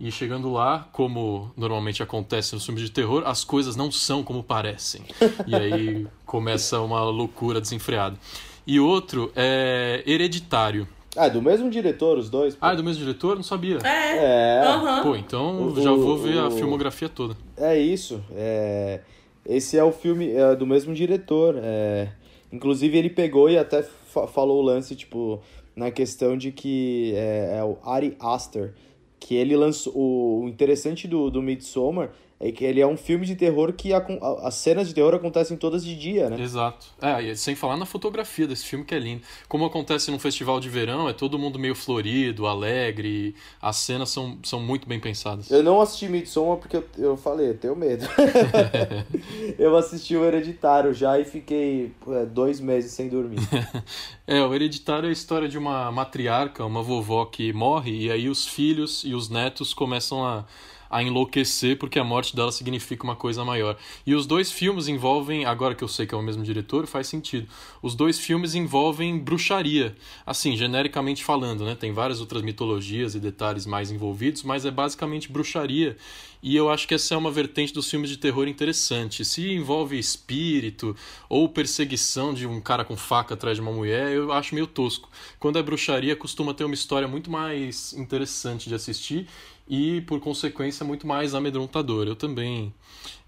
E chegando lá, como normalmente acontece nos filmes de terror, as coisas não são como parecem. E aí começa uma loucura desenfreada. E outro é Hereditário. Ah, é do mesmo diretor, os dois? Ah, é do mesmo diretor? Não sabia. É. É, Aham. Pô, então O- já vou ver o- a filmografia toda. é isso. É, esse é o filme é, do mesmo diretor. é. inclusive, ele pegou e até fa- falou o lance, tipo, na questão de que é, é o Ari Aster, que ele lançou. O, o interessante do, do Midsommar é que ele é um filme de terror que a- a- as cenas de terror acontecem todas de dia, né? Exato. É, e sem falar na fotografia desse filme que é lindo. Como acontece num festival de verão, é todo mundo meio florido, alegre. As cenas são, são muito bem pensadas. Eu não assisti Midsommar porque eu, eu falei, eu tenho medo. eu assisti o Hereditário já e fiquei é, dois meses sem dormir. É, o Hereditário é a história de uma matriarca, uma vovó que morre, e aí os filhos e os netos começam a, a enlouquecer porque a morte dela significa uma coisa maior. E os dois filmes envolvem, agora que eu sei que é o mesmo diretor, faz sentido. Os dois filmes envolvem bruxaria, assim, genericamente falando, né? Tem várias outras mitologias e detalhes mais envolvidos, mas é basicamente bruxaria. E eu acho que essa é uma vertente dos filmes de terror interessante. Se envolve espírito ou perseguição de um cara com faca atrás de uma mulher, eu acho meio tosco. Quando é bruxaria, costuma ter uma história muito mais interessante de assistir e, por consequência, muito mais amedrontadora. Eu também.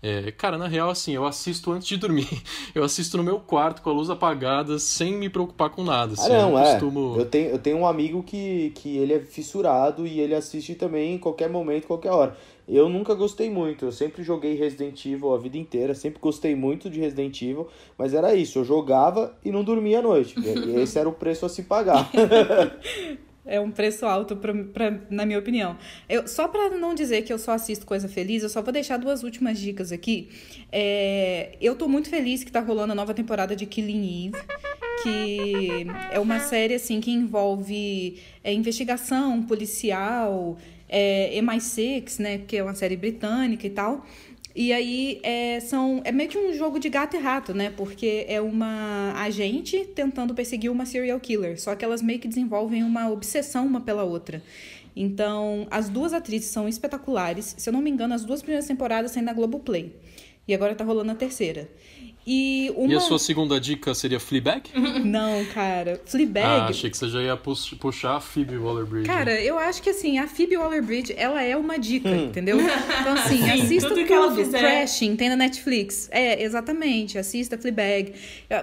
é, cara, na real, assim, eu assisto antes de dormir. Eu assisto no meu quarto com a luz apagada, sem me preocupar com nada. Ah, assim, não, eu é. costumo. Eu tenho, eu tenho um amigo que, que ele é fissurado e ele assiste também em qualquer momento, qualquer hora. Eu nunca gostei muito, eu sempre joguei Resident Evil a vida inteira, sempre gostei muito de Resident Evil, mas era isso, eu jogava e não dormia à noite. E esse era o preço a se pagar. É um preço alto, pra, pra- na minha opinião. Eu, só pra não dizer que eu só assisto coisa feliz, eu só vou deixar duas últimas dicas aqui. É, eu tô muito feliz que tá rolando a nova temporada de Killing Eve, que é uma série assim que envolve é, investigação policial, é, MI6, né, que é uma série britânica e tal. E aí é, são, é meio que um jogo de gato e rato, né? Porque é uma agente tentando perseguir uma serial killer. Só que elas meio que desenvolvem uma obsessão uma pela outra. Então, as duas atrizes são espetaculares. Se eu não me engano, as duas primeiras temporadas saem na Globoplay. E agora tá rolando a terceira. E uma. E a sua segunda dica seria Fleabag? Não, cara. Ah, Fleabag. achei que você já ia pux- puxar a Phoebe Waller-Bridge. Cara, eu acho que assim, a Phoebe Waller-Bridge, ela é uma dica, entendeu? Então assim, Sim, assista tudo tudo, que ela fizer. Crashing, tem na Netflix. É, exatamente, assista Fleabag.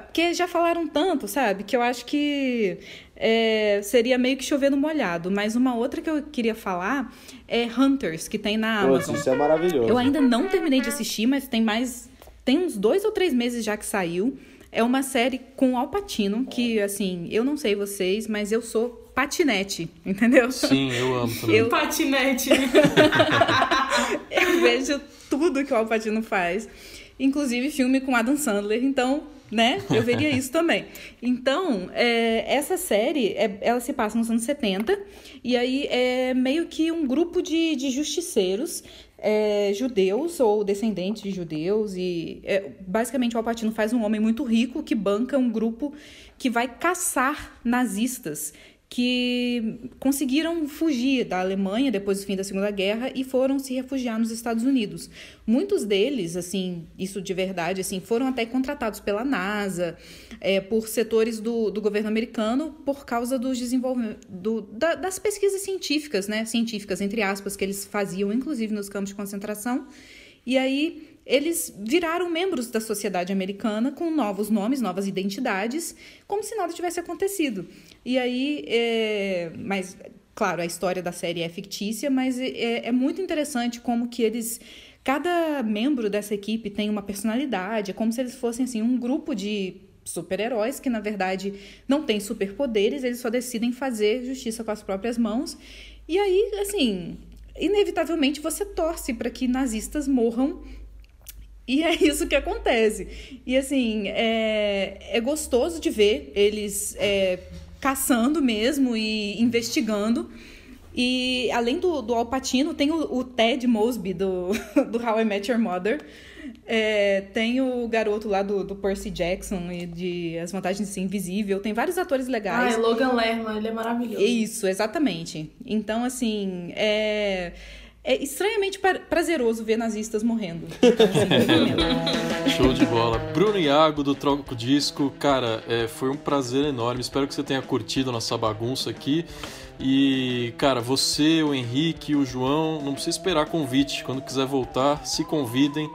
Porque já falaram tanto, sabe? Que eu acho que é, seria meio que chover no molhado. Mas uma outra que eu queria falar é Hunters, que tem na Putz, Amazon. isso é maravilhoso. Eu ainda não terminei de assistir, mas tem mais. Tem uns dois ou três meses já que saiu. É uma série com Al Pacino, que, assim, eu não sei vocês, mas eu sou patinete, entendeu? Sim, eu amo também. Eu- Patinete. Eu vejo tudo que o Al Pacino faz, inclusive filme com Adam Sandler, então, né, eu veria isso também. Então, é, essa série, é- ela se passa nos anos 70, e aí é meio que um grupo de, de justiceiros é, judeus ou descendentes de judeus, e é, basicamente o Al Pacino faz um homem muito rico que banca um grupo que vai caçar nazistas que conseguiram fugir da Alemanha depois do fim da Segunda Guerra e foram se refugiar nos Estados Unidos. Muitos deles, assim, isso de verdade, assim, foram até contratados pela NASA, é, por setores do, do governo americano, por causa dos desenvolvimentos, da- das pesquisas científicas, né, científicas, entre aspas, que eles faziam, inclusive nos campos de concentração. E aí eles viraram membros da sociedade americana com novos nomes, novas identidades, como se nada tivesse acontecido. E aí, é, mas claro, a história da série é fictícia, mas é, é muito interessante como que eles cada membro dessa equipe tem uma personalidade, é como se eles fossem assim um grupo de super-heróis que na verdade não têm superpoderes, eles só decidem fazer justiça com as próprias mãos. E aí, assim, inevitavelmente você torce para que nazistas morram e é isso que acontece. E assim, é, é gostoso de ver eles é, caçando mesmo e investigando. E além do, do Al Pacino, tem o, o Ted Mosby do, do How I Met Your Mother. É, tem o garoto lá do, do Percy Jackson e de As Vantagens de Ser Invisível. Tem vários atores Ah, legais. é Logan Lerman, ele é maravilhoso. Isso, exatamente. Então, assim, é, é estranhamente pra- prazeroso ver nazistas morrendo. Show de bola. Bruno Iago do Troco Disco, cara, é, foi um prazer enorme. Espero que você tenha curtido a nossa bagunça aqui. E, cara, você, o Henrique, o João, não precisa esperar convite. Quando quiser voltar, se convidem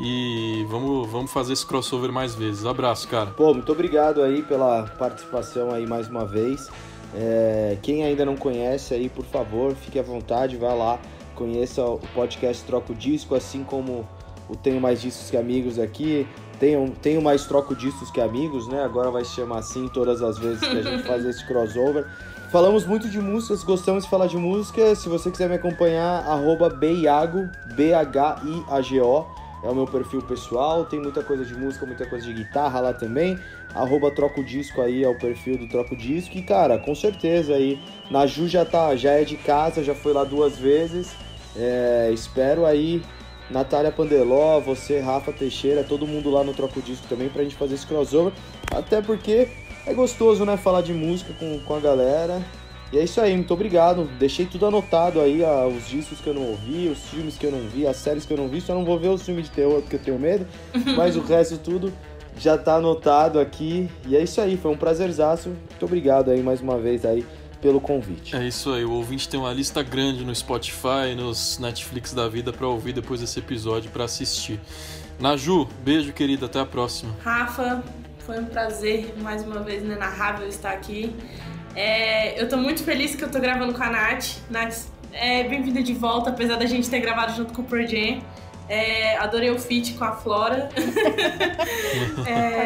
e vamos, vamos fazer esse crossover mais vezes. Abraço, cara. Pô, muito obrigado aí pela participação aí mais uma vez. É, quem ainda não conhece aí, por favor, fique à vontade, vá lá, conheça o podcast Troco Disco, assim como o Tenho Mais Discos que Amigos aqui. Tenho, tenho mais Troco Discos que Amigos, né? Agora vai se chamar assim todas as vezes que a gente faz esse crossover. Falamos muito de músicas, gostamos de falar de música. Se você quiser me acompanhar, arroba Biago, B-H-I-A-G-O. É o meu perfil pessoal, tem muita coisa de música, muita coisa de guitarra lá também. Arroba Troco Disco aí é o perfil do Troco Disco. E cara, com certeza aí, Naju já tá, já é de casa, já foi lá duas vezes. É, espero aí, Natália Pandeló, você, Rafa Teixeira, todo mundo lá no Troco Disco também pra gente fazer esse crossover. Até porque é gostoso, né, falar de música com, com a galera. E é isso aí, muito obrigado. Deixei tudo anotado aí, ah, os discos que eu não ouvi, os filmes que eu não vi, as séries que eu não vi. Só não vou ver os filmes de terror porque eu tenho medo. Mas o resto tudo já tá anotado aqui. E é isso aí, foi um prazerzaço. Muito obrigado aí mais uma vez aí pelo convite. É isso aí, o ouvinte tem uma lista grande no Spotify, nos Netflix da vida pra ouvir depois desse episódio pra assistir. Naju, beijo querida, até a próxima. Rafa, foi um prazer mais uma vez inenarrável estar aqui. É, eu tô muito feliz que eu tô gravando com a Nath. Nath, é, bem-vinda de volta, apesar da gente ter gravado junto com o Pearl. É, adorei o feat com a Flora.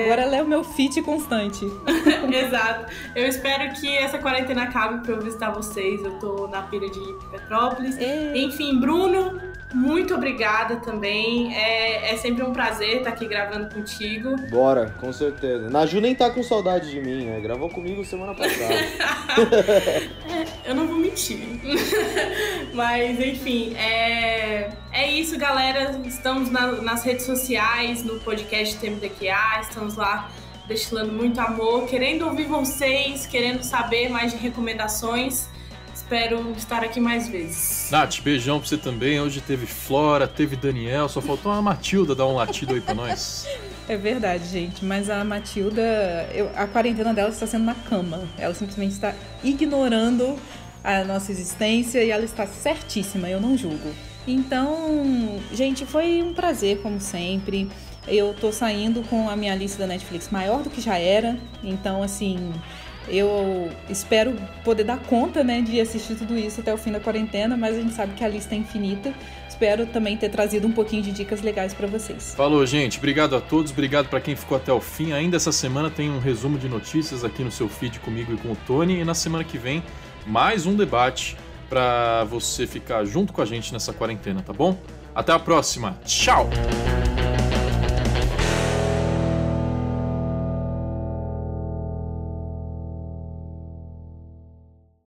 Agora ela é o meu fit constante. Exato. Eu espero que essa quarentena acabe pra eu visitar vocês. Eu tô na pira de Petrópolis. Ei. Enfim, Bruno, muito obrigada também. É, é sempre um prazer estar aqui gravando contigo. Bora, com certeza. Naju nem tá com saudade de mim, né? Gravou comigo semana passada. Eu não vou mentir. Mas, enfim, é, é isso, galera. Estamos na- nas redes sociais, no podcast TMDQA. Estamos lá destilando muito amor, querendo ouvir vocês, querendo saber mais de recomendações. Espero estar aqui mais vezes. Nath, beijão pra você também. Hoje teve Flora, teve Daniel, só faltou a Matilda dar um latido aí pra nós. É verdade, gente. Mas a Matilda, eu- a quarentena dela está sendo na cama. Ela simplesmente está ignorando a nossa existência e ela está certíssima, eu não julgo. Então, gente, foi um prazer, como sempre. Eu tô saindo com a minha lista da Netflix maior do que já era. Então, assim, eu espero poder dar conta, né, de assistir tudo isso até o fim da quarentena, mas a gente sabe que a lista é infinita. Espero também ter trazido um pouquinho de dicas legais para vocês. Falou, gente. Obrigado a todos. Obrigado pra quem ficou até o fim. Ainda essa semana tem um resumo de notícias aqui no seu feed comigo e com o Tony. E na semana que vem, mais um debate pra você ficar junto com a gente nessa quarentena, tá bom? Até a próxima. Tchau!